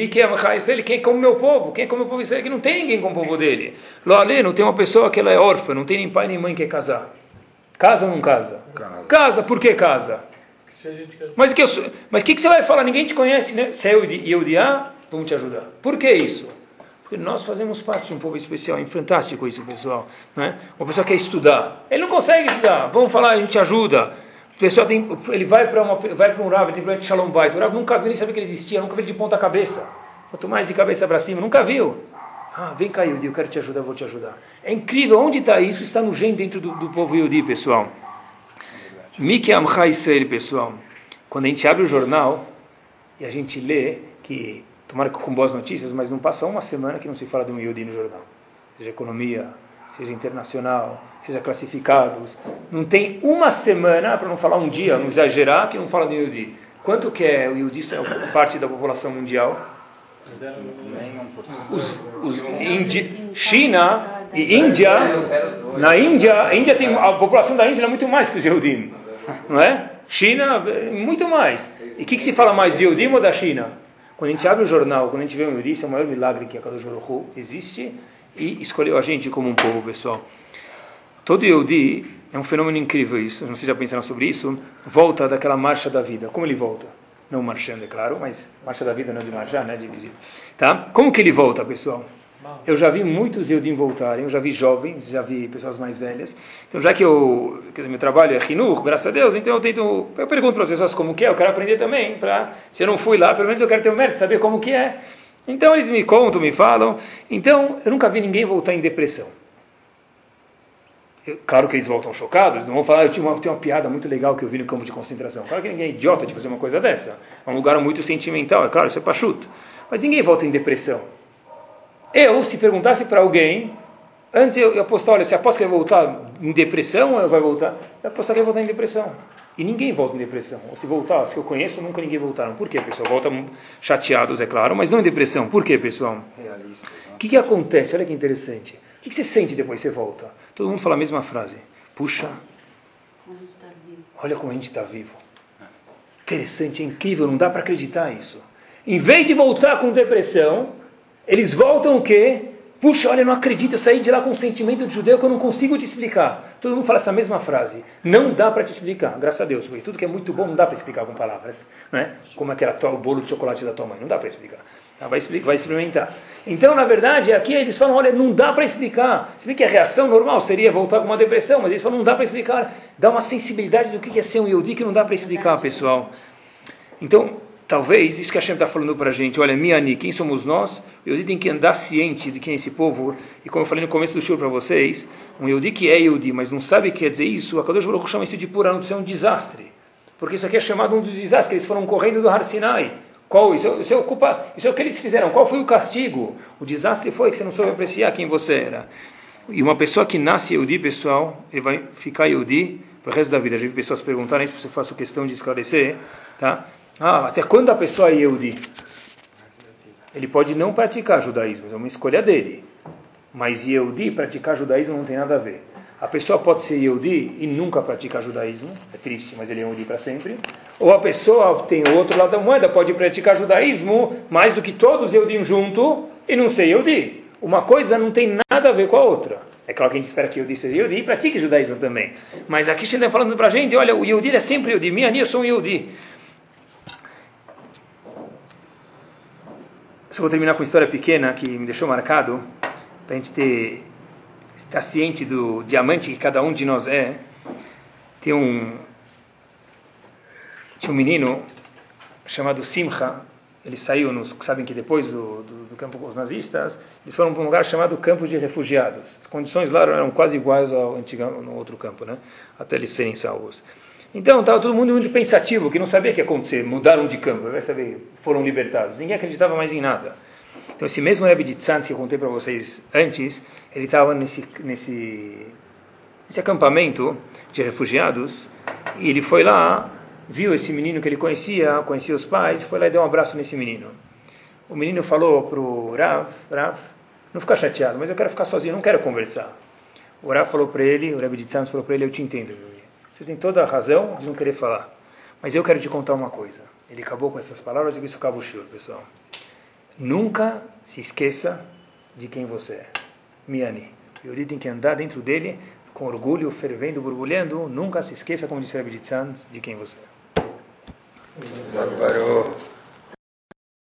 Israel, quem é como meu povo? Quem é como meu povo Israel? Que não tem ninguém como o povo dele. Lo ali, não tem uma pessoa que ela é órfã, não tem nem pai nem mãe que quer casar. Casa ou não casa? Casa. Casa, por que casa? Mas o que, eu mas o que, que você vai falar? Ninguém te conhece, né? Se é Yehudiá, vamos te ajudar. Por que isso? Porque nós fazemos parte de um povo especial. É fantástico isso, pessoal. Né? Uma pessoa quer estudar. Ele não consegue estudar. Vamos falar, a gente ajuda. Pessoal tem, ele vai para uma vai para um Rav, tem problema de Shalom Bait. O Rav nunca viu, nem sabia que ele existia, nunca viu ele de ponta cabeça. Quanto mais de cabeça para cima, nunca viu. Ah, vem cá, Yudi, eu quero te ajudar, vou te ajudar. É incrível, onde está isso? Está no gene dentro do, do povo Yudi, pessoal. Miki Amcha Israel, pessoal. Quando a gente abre o jornal e a gente lê que, tomara com boas notícias, mas não passa uma semana que não se fala de um Yudi no jornal. Seja economia, seja internacional, seja classificados. Não tem uma semana, para não falar um dia, não exagerar, que não fala de Yudi. Quanto que é o Yudi, é parte da população mundial? Nem 1%. os, os Indi, China e Índia, na Índia, a Índia tem a população da Índia é muito mais que os Yehudim, não é? China muito mais. E o que, que se fala mais de Yehudim ou da China? Quando a gente abre o jornal, quando a gente vê Yehudi, isso é o maior milagre que a Kadosh Baruch Hu existe e escolheu a gente como um povo, pessoal. Todo Yehudi é um fenômeno incrível isso. Não sei se já pensaram sobre isso. Volta daquela marcha da vida. Como ele volta? Não marchando, é claro, mas marcha da vida não é de marchar, né? De visita. Tá? Como que ele volta, pessoal? Eu já vi muitos Eudim voltarem, eu já vi jovens, já vi pessoas mais velhas. Então, já que eu, quer dizer, meu trabalho é Rinur, graças a Deus, então eu tento, eu pergunto para as pessoas como que é, eu quero aprender também, para, se eu não fui lá, pelo menos eu quero ter o mérito de saber como que é. Então eles me contam, me falam. Então, eu nunca vi ninguém voltar em depressão. Eu- Claro que eles voltam chocados, não vão falar, eu tinha uma, uma piada muito legal que eu vi no campo de concentração. Claro que ninguém é idiota de fazer uma coisa dessa. É um lugar muito sentimental, é claro, isso é pachuto. Mas ninguém volta em depressão. Eu, se perguntasse para alguém, antes eu, eu apostar, olha, você aposta que vai voltar em depressão ou vai voltar? Eu apostar que vai voltar em depressão. E ninguém volta em depressão. Ou se voltar, os que eu conheço, nunca ninguém voltaram. Por quê, pessoal? Voltam chateados, é claro, mas não em depressão. Por quê, pessoal? Realistas, né? O que, que acontece? Olha que interessante. O que, que você sente depois que você volta? Todo mundo fala a mesma frase. Puxa, olha como a gente está vivo. Interessante, é incrível, não dá para acreditar isso. Em vez de voltar com depressão, eles voltam o quê? Puxa, olha, eu não acredito, eu saí de lá com um sentimento de judeu que eu não consigo te explicar. Todo mundo fala essa mesma frase. Não dá para te explicar, graças a Deus, porque tudo que é muito bom não dá para explicar com palavras. Não é? Como é que o bolo de chocolate da tua mãe, não dá para explicar. Ela vai, vai experimentar. Então, na verdade, aqui eles falam, olha, não dá para explicar. Se bem que a reação normal seria voltar com uma depressão, mas eles falam, não dá para explicar. Dá uma sensibilidade do que é ser um Yehudi que não dá para explicar, pessoal. Então, talvez, isso que a Hashem está falando para a gente, olha, Miani, quem somos nós? O Yehudi tem que andar ciente de quem é esse povo, e como eu falei no começo do show para vocês, um Yehudi que é Yehudi, mas não sabe o que quer dizer isso, a Kadosh Baruch chama isso de pura, isso é um desastre. Porque isso aqui é chamado um dos desastres, eles foram correndo do Har Sinai. Qual, isso, isso, é culpa, isso é o que eles fizeram, qual foi o castigo? O desastre foi que você não soube apreciar quem você era. E uma pessoa que nasce Yehudi, pessoal, ele vai ficar Yehudi para o resto da vida. Já vi pessoas perguntarem isso, eu faço questão de esclarecer. Tá? Ah, até quando a pessoa é Yehudi? Ele pode não praticar judaísmo, é uma escolha dele. Mas Yehudi, praticar judaísmo não tem nada a ver. A pessoa pode ser Yehudi e nunca praticar judaísmo, é triste, mas ele é Yehudi para sempre. Ou a pessoa tem o outro lado da moeda, pode praticar judaísmo mais do que todos Yehudim junto e não ser Yehudi. Uma coisa não tem nada a ver com a outra. É claro que a gente espera que Yehudi seja Yehudi e pratique judaísmo também. Mas aqui está falando para a gente, olha, o Yehudi é sempre Yehudi. Minha, eu sou um Yehudi. Só vou terminar com uma história pequena que me deixou marcado, para a gente ter estar ciente do diamante que cada um de nós é. Tem um tinha um menino chamado Simcha, ele saiu, nos, sabem que depois do, do, do campo com os nazistas, eles foram para um lugar chamado Campo de Refugiados. As condições lá eram quase iguais ao antigo, no outro campo, né? até eles serem salvos. Então estava todo mundo muito pensativo, que não sabia o que ia acontecer, mudaram de campo, vai saber, foram libertados. Ninguém acreditava mais em nada. Então esse mesmo Rebbe de Tzantz que eu contei para vocês antes, ele estava nesse, nesse, nesse acampamento de refugiados, e ele foi lá viu esse menino que ele conhecia, conhecia os pais, foi lá e deu um abraço nesse menino. O menino falou para o Rav, Rav, não fica chateado, mas eu quero ficar sozinho, não quero conversar. O Rav falou para ele, o Rebbe de Tzantz falou para ele, eu te entendo, você tem toda a razão de não querer falar, mas eu quero te contar uma coisa. Ele acabou com essas palavras e com isso acaba o shiur, pessoal. Nunca se esqueça de quem você é. Miani. Yuri tem que andar dentro dele com orgulho, fervendo, borbulhando. Nunca se esqueça, como disse Rabbi de quem você é. Salvarou.